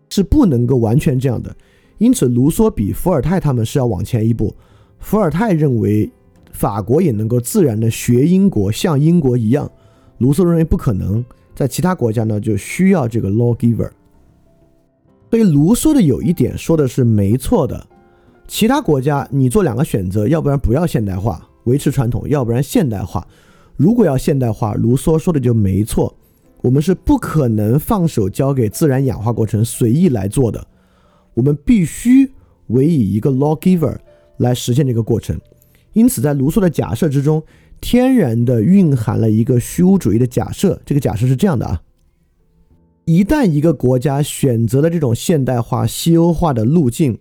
是不能够完全这样的。因此，卢梭比伏尔泰他们是要往前一步。伏尔泰认为法国也能够自然的学英国，像英国一样。卢梭认为不可能，在其他国家呢就需要这个 lawgiver。所以卢梭的有一点说的是没错的，其他国家你做两个选择，要不然不要现代化，维持传统，要不然现代化。如果要现代化，卢梭说的就没错，我们是不可能放手交给自然演化过程随意来做的，我们必须委以一个 lawgiver 来实现这个过程。因此，在卢梭的假设之中，天然的蕴含了一个虚无主义的假设。这个假设是这样的啊。一旦一个国家选择了这种现代化、西欧化的路径，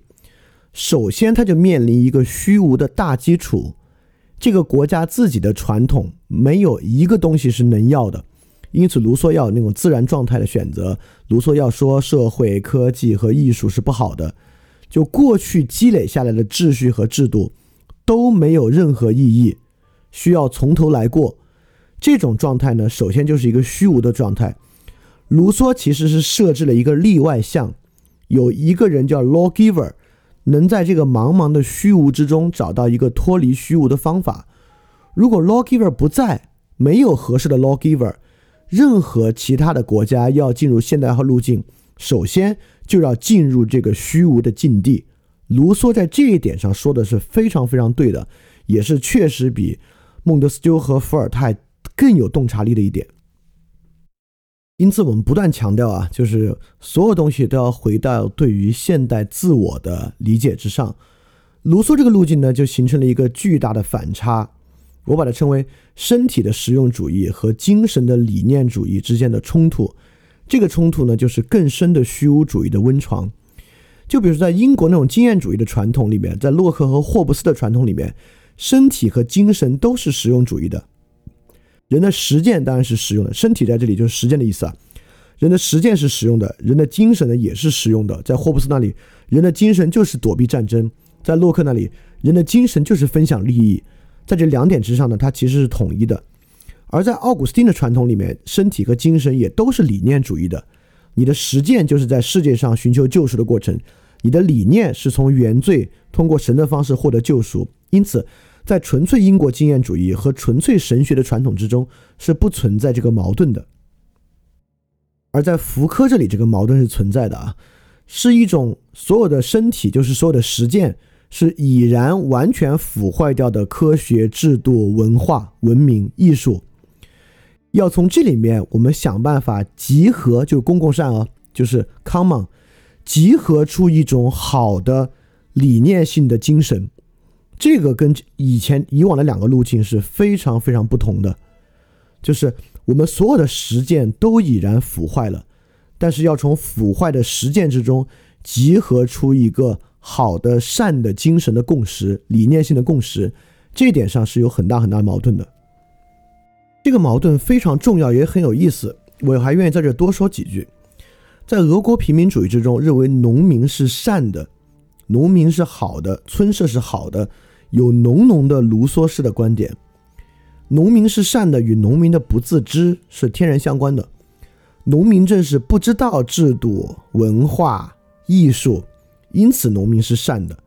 首先它就面临一个虚无的大基础：这个国家自己的传统没有一个东西是能要的。因此，卢梭要那种自然状态的选择。卢梭要说社会、科技和艺术是不好的，就过去积累下来的秩序和制度都没有任何意义，需要从头来过。这种状态呢，首先就是一个虚无的状态。卢梭其实是设置了一个例外项，有一个人叫 lawgiver，能在这个茫茫的虚无之中找到一个脱离虚无的方法。如果 lawgiver 不在，没有合适的 lawgiver，任何其他的国家要进入现代化路径，首先就要进入这个虚无的境地。卢梭在这一点上说的是非常非常对的，也是确实比孟德斯鸠和伏尔泰更有洞察力的一点。因此，我们不断强调啊，就是所有东西都要回到对于现代自我的理解之上。卢梭这个路径呢，就形成了一个巨大的反差。我把它称为身体的实用主义和精神的理念主义之间的冲突。这个冲突呢，就是更深的虚无主义的温床。就比如在英国那种经验主义的传统里面，在洛克和霍布斯的传统里面，身体和精神都是实用主义的。人的实践当然是实用的，身体在这里就是实践的意思啊。人的实践是实用的，人的精神呢也是实用的。在霍布斯那里，人的精神就是躲避战争；在洛克那里，人的精神就是分享利益。在这两点之上呢，它其实是统一的。而在奥古斯丁的传统里面，身体和精神也都是理念主义的。你的实践就是在世界上寻求救赎的过程，你的理念是从原罪通过神的方式获得救赎。因此。在纯粹英国经验主义和纯粹神学的传统之中，是不存在这个矛盾的；而在福柯这里，这个矛盾是存在的啊，是一种所有的身体，就是所有的实践，是已然完全腐坏掉的科学制度、文化、文明、艺术。要从这里面，我们想办法集合，就是公共善啊，就是 common，集合出一种好的理念性的精神。这个跟以前以往的两个路径是非常非常不同的，就是我们所有的实践都已然腐坏了，但是要从腐坏的实践之中集合出一个好的善的精神的共识、理念性的共识，这一点上是有很大很大的矛盾的。这个矛盾非常重要，也很有意思，我还愿意在这多说几句。在俄国平民主义之中，认为农民是善的，农民是好的，村社是好的。有浓浓的卢梭式的观点，农民是善的，与农民的不自知是天然相关的。农民正是不知道制度、文化、艺术，因此农民是善的。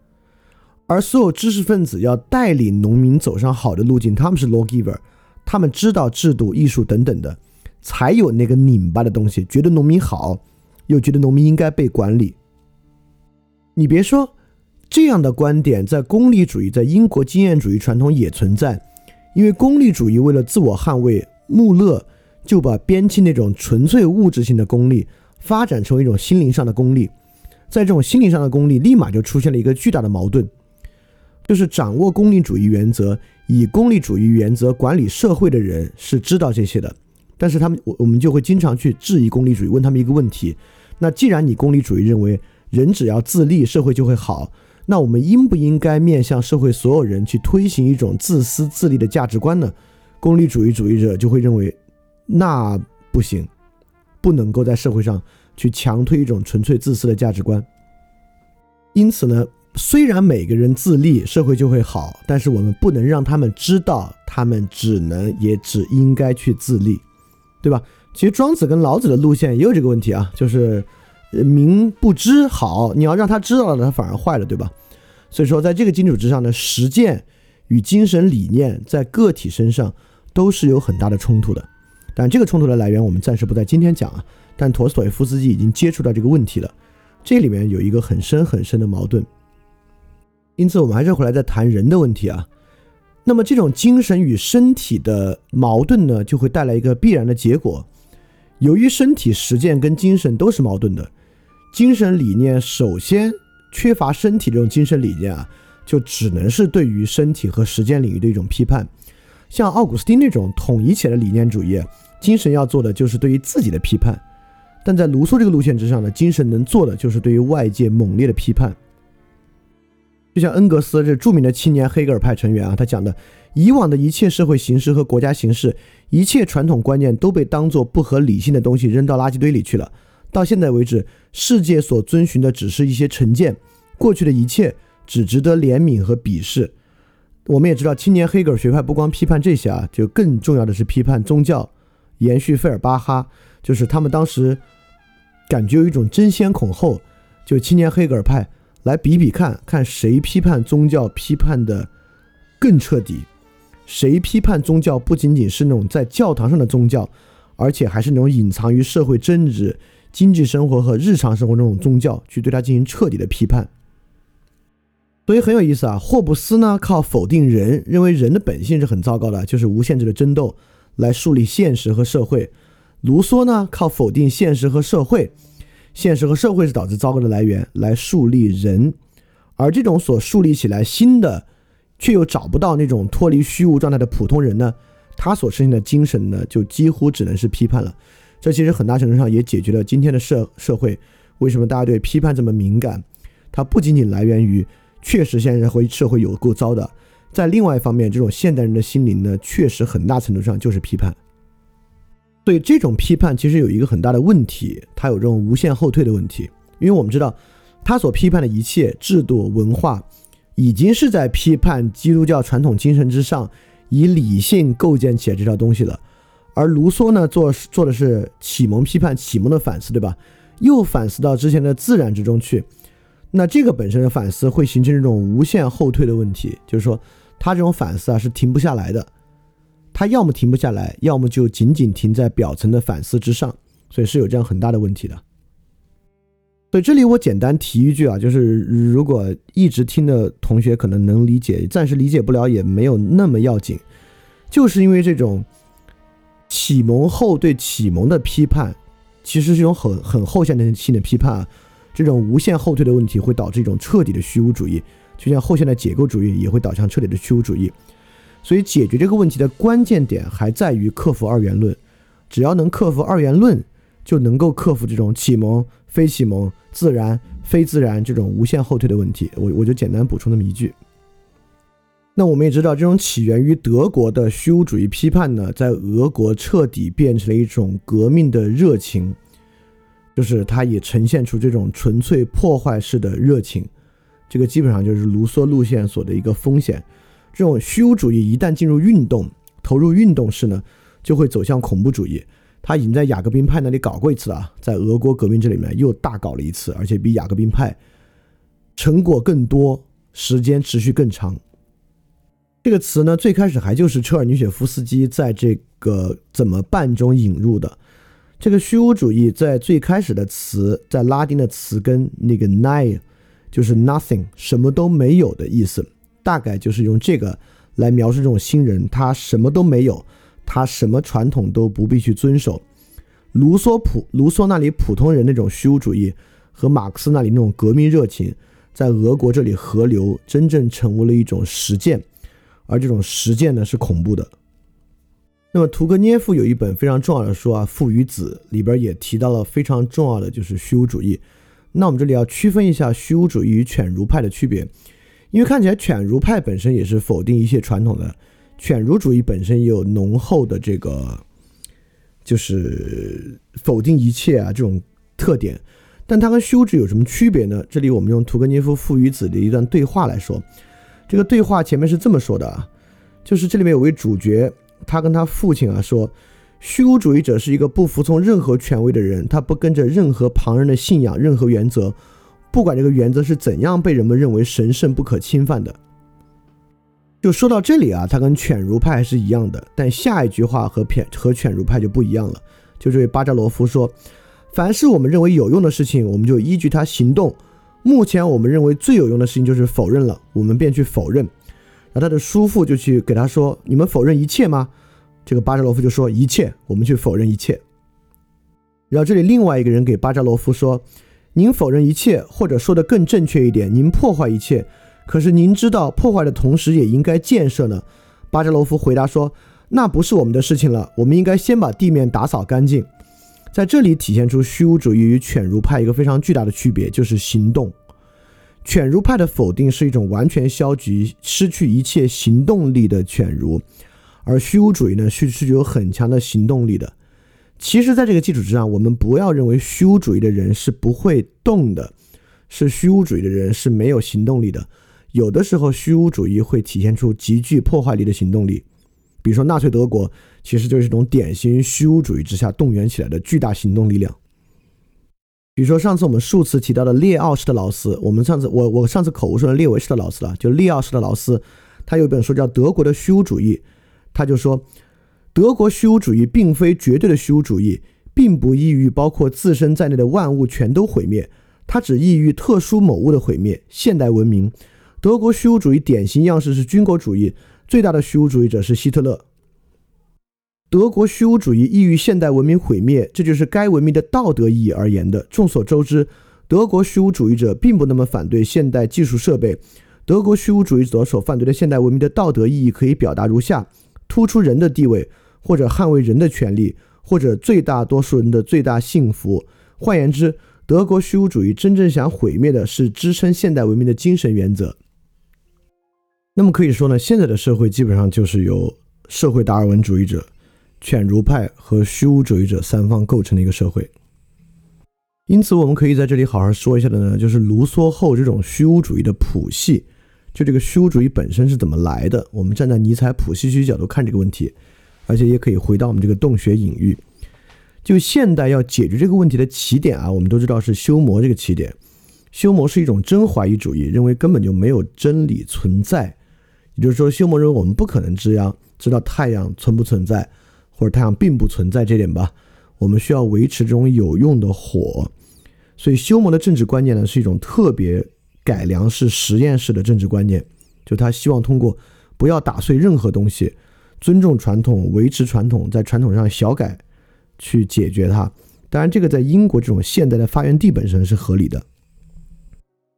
而所有知识分子要带领农民走上好的路径，他们是 lawgiver，他们知道制度、艺术等等的，才有那个拧巴的东西，觉得农民好，又觉得农民应该被管理。你别说。这样的观点在功利主义、在英国经验主义传统也存在，因为功利主义为了自我捍卫，穆勒就把边沁那种纯粹物质性的功利发展成为一种心灵上的功利，在这种心灵上的功利，立马就出现了一个巨大的矛盾，就是掌握功利主义原则、以功利主义原则管理社会的人是知道这些的，但是他们我我们就会经常去质疑功利主义，问他们一个问题：那既然你功利主义认为人只要自立，社会就会好。那我们应不应该面向社会所有人去推行一种自私自利的价值观呢？功利主义主义者就会认为，那不行，不能够在社会上去强推一种纯粹自私的价值观。因此呢，虽然每个人自立，社会就会好，但是我们不能让他们知道，他们只能也只应该去自立，对吧？其实庄子跟老子的路线也有这个问题啊，就是民不知好，你要让他知道了，他反而坏了，对吧？所以说，在这个基础之上呢，实践与精神理念在个体身上都是有很大的冲突的。但这个冲突的来源，我们暂时不在今天讲啊。但陀思妥耶夫斯基已经接触到这个问题了，这里面有一个很深很深的矛盾。因此，我们还是回来再谈人的问题啊。那么，这种精神与身体的矛盾呢，就会带来一个必然的结果。由于身体实践跟精神都是矛盾的，精神理念首先。缺乏身体这种精神理念啊，就只能是对于身体和实践领域的一种批判。像奥古斯丁那种统一起来的理念主义，精神要做的就是对于自己的批判；但在卢梭这个路线之上呢，精神能做的就是对于外界猛烈的批判。就像恩格斯这著名的青年黑格尔派成员啊，他讲的，以往的一切社会形式和国家形式，一切传统观念都被当作不合理性的东西扔到垃圾堆里去了。到现在为止，世界所遵循的只是一些成见，过去的一切只值得怜悯和鄙视。我们也知道，青年黑格尔学派不光批判这些啊，就更重要的是批判宗教，延续费尔巴哈，就是他们当时感觉有一种争先恐后，就青年黑格尔派来比比看看谁批判宗教批判的更彻底，谁批判宗教不仅仅是那种在教堂上的宗教，而且还是那种隐藏于社会政治。经济生活和日常生活这种宗教，去对它进行彻底的批判，所以很有意思啊。霍布斯呢靠否定人，认为人的本性是很糟糕的，就是无限制的争斗，来树立现实和社会；卢梭呢靠否定现实和社会，现实和社会是导致糟糕的来源，来树立人。而这种所树立起来新的，却又找不到那种脱离虚无状态的普通人呢，他所实现的精神呢，就几乎只能是批判了。这其实很大程度上也解决了今天的社社会为什么大家对批判这么敏感。它不仅仅来源于确实现在社会社会有够糟的，在另外一方面，这种现代人的心灵呢，确实很大程度上就是批判。对这种批判，其实有一个很大的问题，它有这种无限后退的问题。因为我们知道，他所批判的一切制度文化，已经是在批判基督教传统精神之上，以理性构建起来这套东西了。而卢梭呢，做做的是启蒙批判，启蒙的反思，对吧？又反思到之前的自然之中去，那这个本身的反思会形成这种无限后退的问题，就是说，他这种反思啊是停不下来的，他要么停不下来，要么就仅仅停在表层的反思之上，所以是有这样很大的问题的。所以这里我简单提一句啊，就是如果一直听的同学可能能理解，暂时理解不了也没有那么要紧，就是因为这种。启蒙后对启蒙的批判，其实是一种很很后现代性的批判啊。这种无限后退的问题会导致一种彻底的虚无主义，就像后现代解构主义也会导向彻底的虚无主义。所以解决这个问题的关键点还在于克服二元论。只要能克服二元论，就能够克服这种启蒙、非启蒙、自然、非自然这种无限后退的问题。我我就简单补充那么一句。那我们也知道，这种起源于德国的虚无主义批判呢，在俄国彻底变成了一种革命的热情，就是它也呈现出这种纯粹破坏式的热情。这个基本上就是卢梭路线所的一个风险。这种虚无主义一旦进入运动，投入运动式呢，就会走向恐怖主义。他已经在雅各宾派那里搞过一次了，在俄国革命这里面又大搞了一次，而且比雅各宾派成果更多，时间持续更长。这个词呢，最开始还就是车尔尼雪夫斯基在这个怎么办中引入的。这个虚无主义在最开始的词，在拉丁的词根那个 nai，就是 nothing，什么都没有的意思。大概就是用这个来描述这种新人，他什么都没有，他什么传统都不必去遵守。卢梭普卢梭那里普通人那种虚无主义，和马克思那里那种革命热情，在俄国这里合流，真正成为了一种实践，而这种实践呢是恐怖的。那么屠格涅夫有一本非常重要的书啊，《父与子》里边也提到了非常重要的就是虚无主义。那我们这里要区分一下虚无主义与犬儒派的区别，因为看起来犬儒派本身也是否定一切传统的，犬儒主义本身也有浓厚的这个就是否定一切啊这种特点。但它跟虚无主义有什么区别呢？这里我们用屠格涅夫《父与子》的一段对话来说，这个对话前面是这么说的啊，就是这里面有位主角。他跟他父亲啊说，虚无主义者是一个不服从任何权威的人，他不跟着任何旁人的信仰、任何原则，不管这个原则是怎样被人们认为神圣不可侵犯的。就说到这里啊，他跟犬儒派是一样的，但下一句话和偏和犬儒派就不一样了。就这位巴扎罗夫说，凡是我们认为有用的事情，我们就依据它行动。目前我们认为最有用的事情就是否认了，我们便去否认。然后他的叔父就去给他说：“你们否认一切吗？”这个巴扎罗夫就说：“一切，我们去否认一切。”然后这里另外一个人给巴扎罗夫说：“您否认一切，或者说的更正确一点，您破坏一切。可是您知道，破坏的同时也应该建设呢？”巴扎罗夫回答说：“那不是我们的事情了，我们应该先把地面打扫干净。”在这里体现出虚无主义与犬儒派一个非常巨大的区别，就是行动。犬儒派的否定是一种完全消极、失去一切行动力的犬儒，而虚无主义呢是是具有很强的行动力的。其实，在这个基础之上，我们不要认为虚无主义的人是不会动的，是虚无主义的人是没有行动力的。有的时候，虚无主义会体现出极具破坏力的行动力，比如说纳粹德国，其实就是一种典型虚无主义之下动员起来的巨大行动力量。比如说，上次我们数次提到的列奥施特劳斯，我们上次我我上次口误说的列维施特劳斯了，就列奥施特劳斯，他有一本书叫《德国的虚无主义》，他就说，德国虚无主义并非绝对的虚无主义，并不意欲包括自身在内的万物全都毁灭，它只意欲特殊某物的毁灭。现代文明，德国虚无主义典型样式是军国主义，最大的虚无主义者是希特勒。德国虚无主义意欲现代文明毁灭，这就是该文明的道德意义而言的。众所周知，德国虚无主义者并不那么反对现代技术设备。德国虚无主义者所反对的现代文明的道德意义可以表达如下：突出人的地位，或者捍卫人的权利，或者最大多数人的最大幸福。换言之，德国虚无主义真正想毁灭的是支撑现代文明的精神原则。那么可以说呢，现在的社会基本上就是由社会达尔文主义者。犬儒派和虚无主义者三方构成的一个社会，因此我们可以在这里好好说一下的呢，就是卢梭后这种虚无主义的谱系，就这个虚无主义本身是怎么来的？我们站在尼采谱系学角度看这个问题，而且也可以回到我们这个洞穴隐喻。就现代要解决这个问题的起点啊，我们都知道是修魔这个起点。修魔是一种真怀疑主义，认为根本就没有真理存在，也就是说，修谟认为我们不可能知道知道太阳存不存在。或者太阳并不存在这点吧，我们需要维持这种有用的火，所以休谟的政治观念呢是一种特别改良式实验室的政治观念，就他希望通过不要打碎任何东西，尊重传统，维持传统，在传统上小改去解决它。当然，这个在英国这种现代的发源地本身是合理的，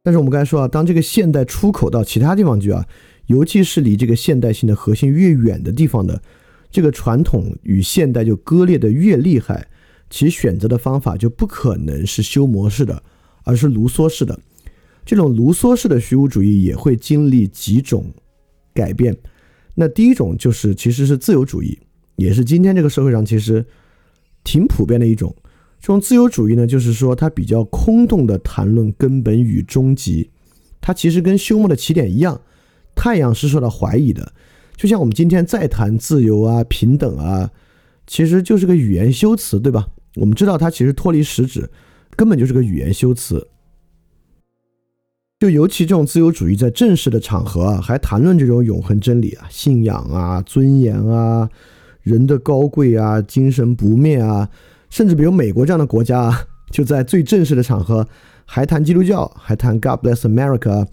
但是我们刚才说啊，当这个现代出口到其他地方去啊，尤其是离这个现代性的核心越远的地方的。这个传统与现代就割裂的越厉害，其选择的方法就不可能是修模式的，而是卢梭式的。这种卢梭式的虚无主义也会经历几种改变。那第一种就是其实是自由主义，也是今天这个社会上其实挺普遍的一种。这种自由主义呢，就是说它比较空洞的谈论根本与终极，它其实跟休谟的起点一样，太阳是受到怀疑的。就像我们今天再谈自由啊、平等啊，其实就是个语言修辞，对吧？我们知道它其实脱离实质，根本就是个语言修辞。就尤其这种自由主义在正式的场合啊，还谈论这种永恒真理啊、信仰啊、尊严啊、人的高贵啊、精神不灭啊，甚至比如美国这样的国家，就在最正式的场合还谈基督教，还谈 God bless America，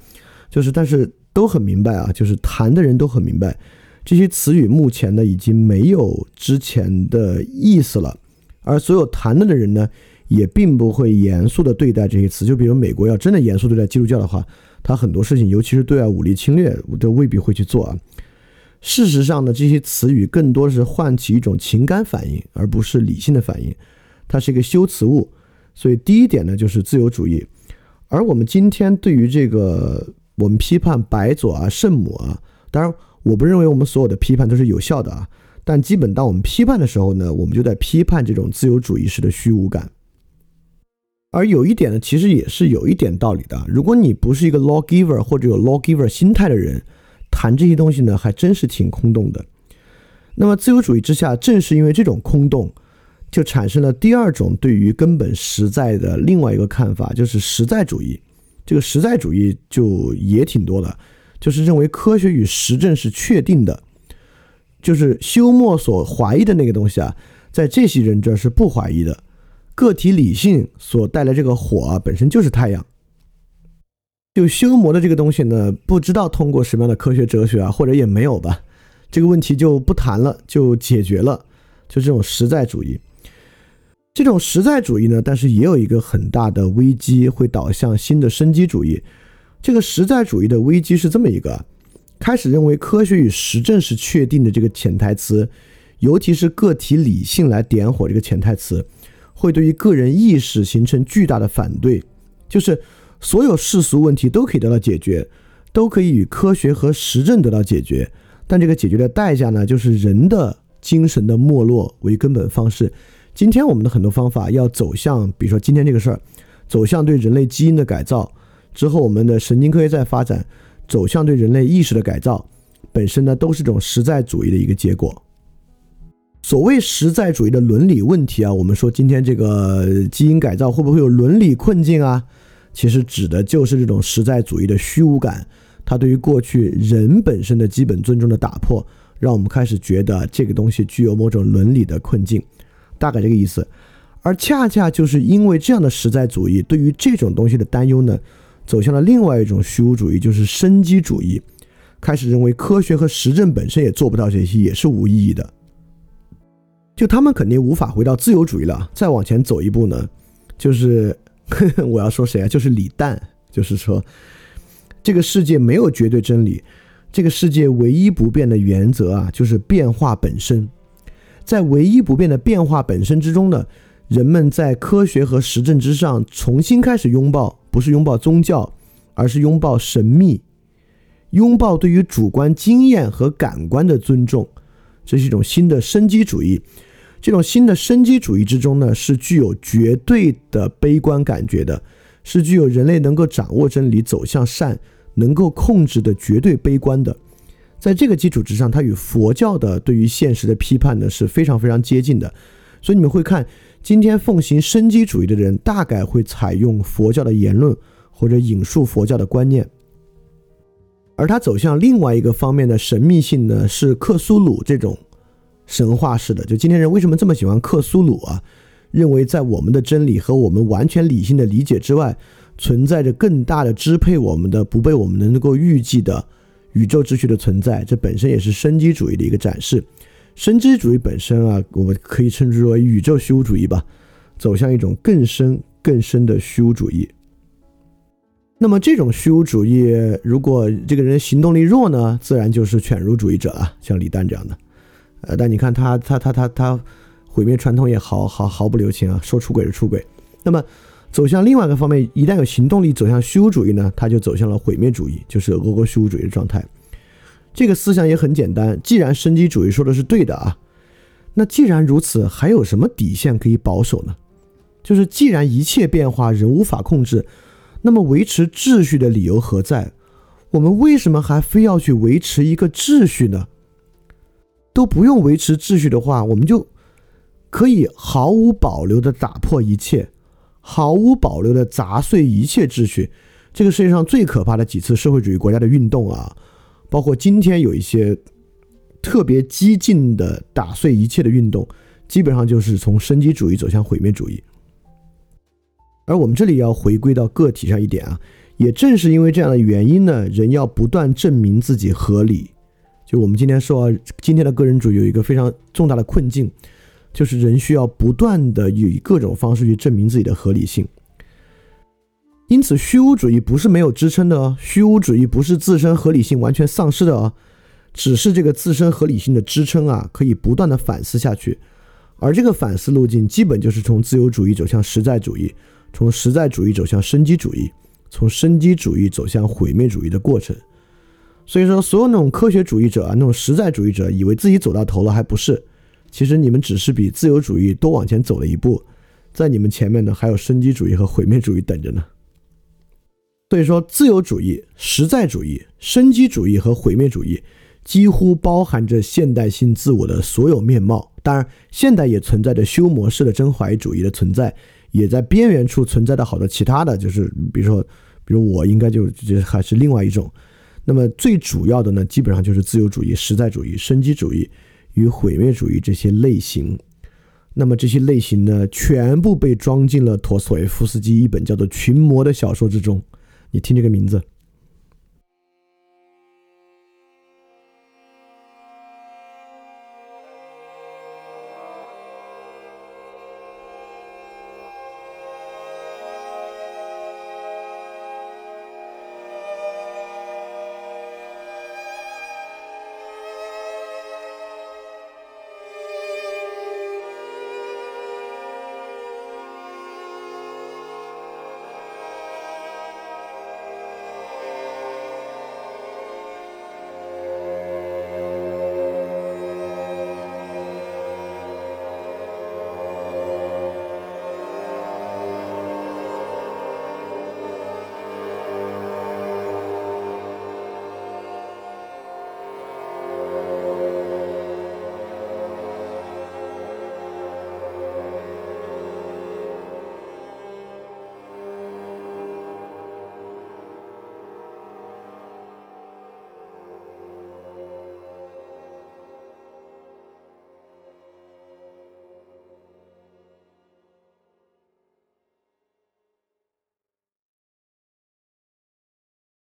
就是但是都很明白啊，就是谈的人都很明白，这些词语目前呢已经没有之前的意思了，而所有谈论的人呢，也并不会严肃的对待这些词。就比如美国要真的严肃对待基督教的话，他很多事情，尤其是对外武力侵略，都未必会去做啊。事实上呢，这些词语更多是唤起一种情感反应，而不是理性的反应。它是一个修辞物，所以第一点呢就是自由主义。而我们今天对于这个，我们批判白左啊、圣母啊，当然我不认为我们所有的批判都是有效的啊。但基本当我们批判的时候呢，我们就在批判这种自由主义式的虚无感。而有一点呢，其实也是有一点道理的。如果你不是一个 lawgiver 或者有 lawgiver 心态的人，谈这些东西呢，还真是挺空洞的。那么自由主义之下，正是因为这种空洞，就产生了第二种对于根本实在的另外一个看法，就是实在主义。这个实在主义就也挺多的，就是认为科学与实证是确定的，就是休谟所怀疑的那个东西啊，在这些人这是不怀疑的。个体理性所带来这个火啊，本身就是太阳。就修魔的这个东西呢，不知道通过什么样的科学哲学啊，或者也没有吧，这个问题就不谈了，就解决了。就这种实在主义，这种实在主义呢，但是也有一个很大的危机，会导向新的生机主义。这个实在主义的危机是这么一个：开始认为科学与实证是确定的这个潜台词，尤其是个体理性来点火这个潜台词，会对于个人意识形成巨大的反对，就是。所有世俗问题都可以得到解决，都可以与科学和实证得到解决，但这个解决的代价呢，就是人的精神的没落为根本方式。今天我们的很多方法要走向，比如说今天这个事儿，走向对人类基因的改造之后，我们的神经科学在发展，走向对人类意识的改造，本身呢都是这种实在主义的一个结果。所谓实在主义的伦理问题啊，我们说今天这个基因改造会不会有伦理困境啊？其实指的就是这种实在主义的虚无感，它对于过去人本身的基本尊重的打破，让我们开始觉得这个东西具有某种伦理的困境，大概这个意思。而恰恰就是因为这样的实在主义对于这种东西的担忧呢，走向了另外一种虚无主义，就是生机主义，开始认为科学和实证本身也做不到这些，也是无意义的。就他们肯定无法回到自由主义了。再往前走一步呢，就是。我要说谁啊？就是李诞，就是说，这个世界没有绝对真理，这个世界唯一不变的原则啊，就是变化本身。在唯一不变的变化本身之中呢，人们在科学和实证之上重新开始拥抱，不是拥抱宗教，而是拥抱神秘，拥抱对于主观经验和感官的尊重，这是一种新的生机主义。这种新的生机主义之中呢，是具有绝对的悲观感觉的，是具有人类能够掌握真理、走向善、能够控制的绝对悲观的。在这个基础之上，它与佛教的对于现实的批判呢是非常非常接近的。所以你们会看，今天奉行生机主义的人，大概会采用佛教的言论或者引述佛教的观念，而他走向另外一个方面的神秘性呢，是克苏鲁这种。神话式的，就今天人为什么这么喜欢克苏鲁啊？认为在我们的真理和我们完全理性的理解之外，存在着更大的支配我们的、不被我们能够预计的宇宙秩序的存在。这本身也是生机主义的一个展示。生机主义本身啊，我们可以称之为宇宙虚无主义吧，走向一种更深更深的虚无主义。那么这种虚无主义，如果这个人行动力弱呢，自然就是犬儒主义者啊，像李诞这样的。呃，但你看他他他他他毁灭传统也毫毫毫不留情啊，说出轨是出轨。那么走向另外一个方面，一旦有行动力走向虚无主义呢，他就走向了毁灭主义，就是俄国虚无主义的状态。这个思想也很简单，既然生机主义说的是对的啊，那既然如此，还有什么底线可以保守呢？就是既然一切变化人无法控制，那么维持秩序的理由何在？我们为什么还非要去维持一个秩序呢？都不用维持秩序的话，我们就可以毫无保留的打破一切，毫无保留的砸碎一切秩序。这个世界上最可怕的几次社会主义国家的运动啊，包括今天有一些特别激进的打碎一切的运动，基本上就是从生机主义走向毁灭主义。而我们这里要回归到个体上一点啊，也正是因为这样的原因呢，人要不断证明自己合理。就我们今天说，今天的个人主义有一个非常重大的困境，就是人需要不断的以各种方式去证明自己的合理性。因此，虚无主义不是没有支撑的哦，虚无主义不是自身合理性完全丧失的哦，只是这个自身合理性的支撑啊，可以不断的反思下去。而这个反思路径，基本就是从自由主义走向实在主义，从实在主义走向生机主义，从生机主义走向毁灭主义的过程。所以说，所有那种科学主义者啊，那种实在主义者，以为自己走到头了，还不是？其实你们只是比自由主义多往前走了一步，在你们前面呢，还有生机主义和毁灭主义等着呢。所以说，自由主义、实在主义、生机主义和毁灭主义，几乎包含着现代性自我的所有面貌。当然，现代也存在着修模式的真怀疑主义的存在，也在边缘处存在的好多其他的就是，比如说，比如我应该就就还是另外一种。那么最主要的呢，基本上就是自由主义、实在主义、生机主义与毁灭主义这些类型。那么这些类型呢，全部被装进了陀思妥耶夫斯基一本叫做《群魔》的小说之中。你听这个名字，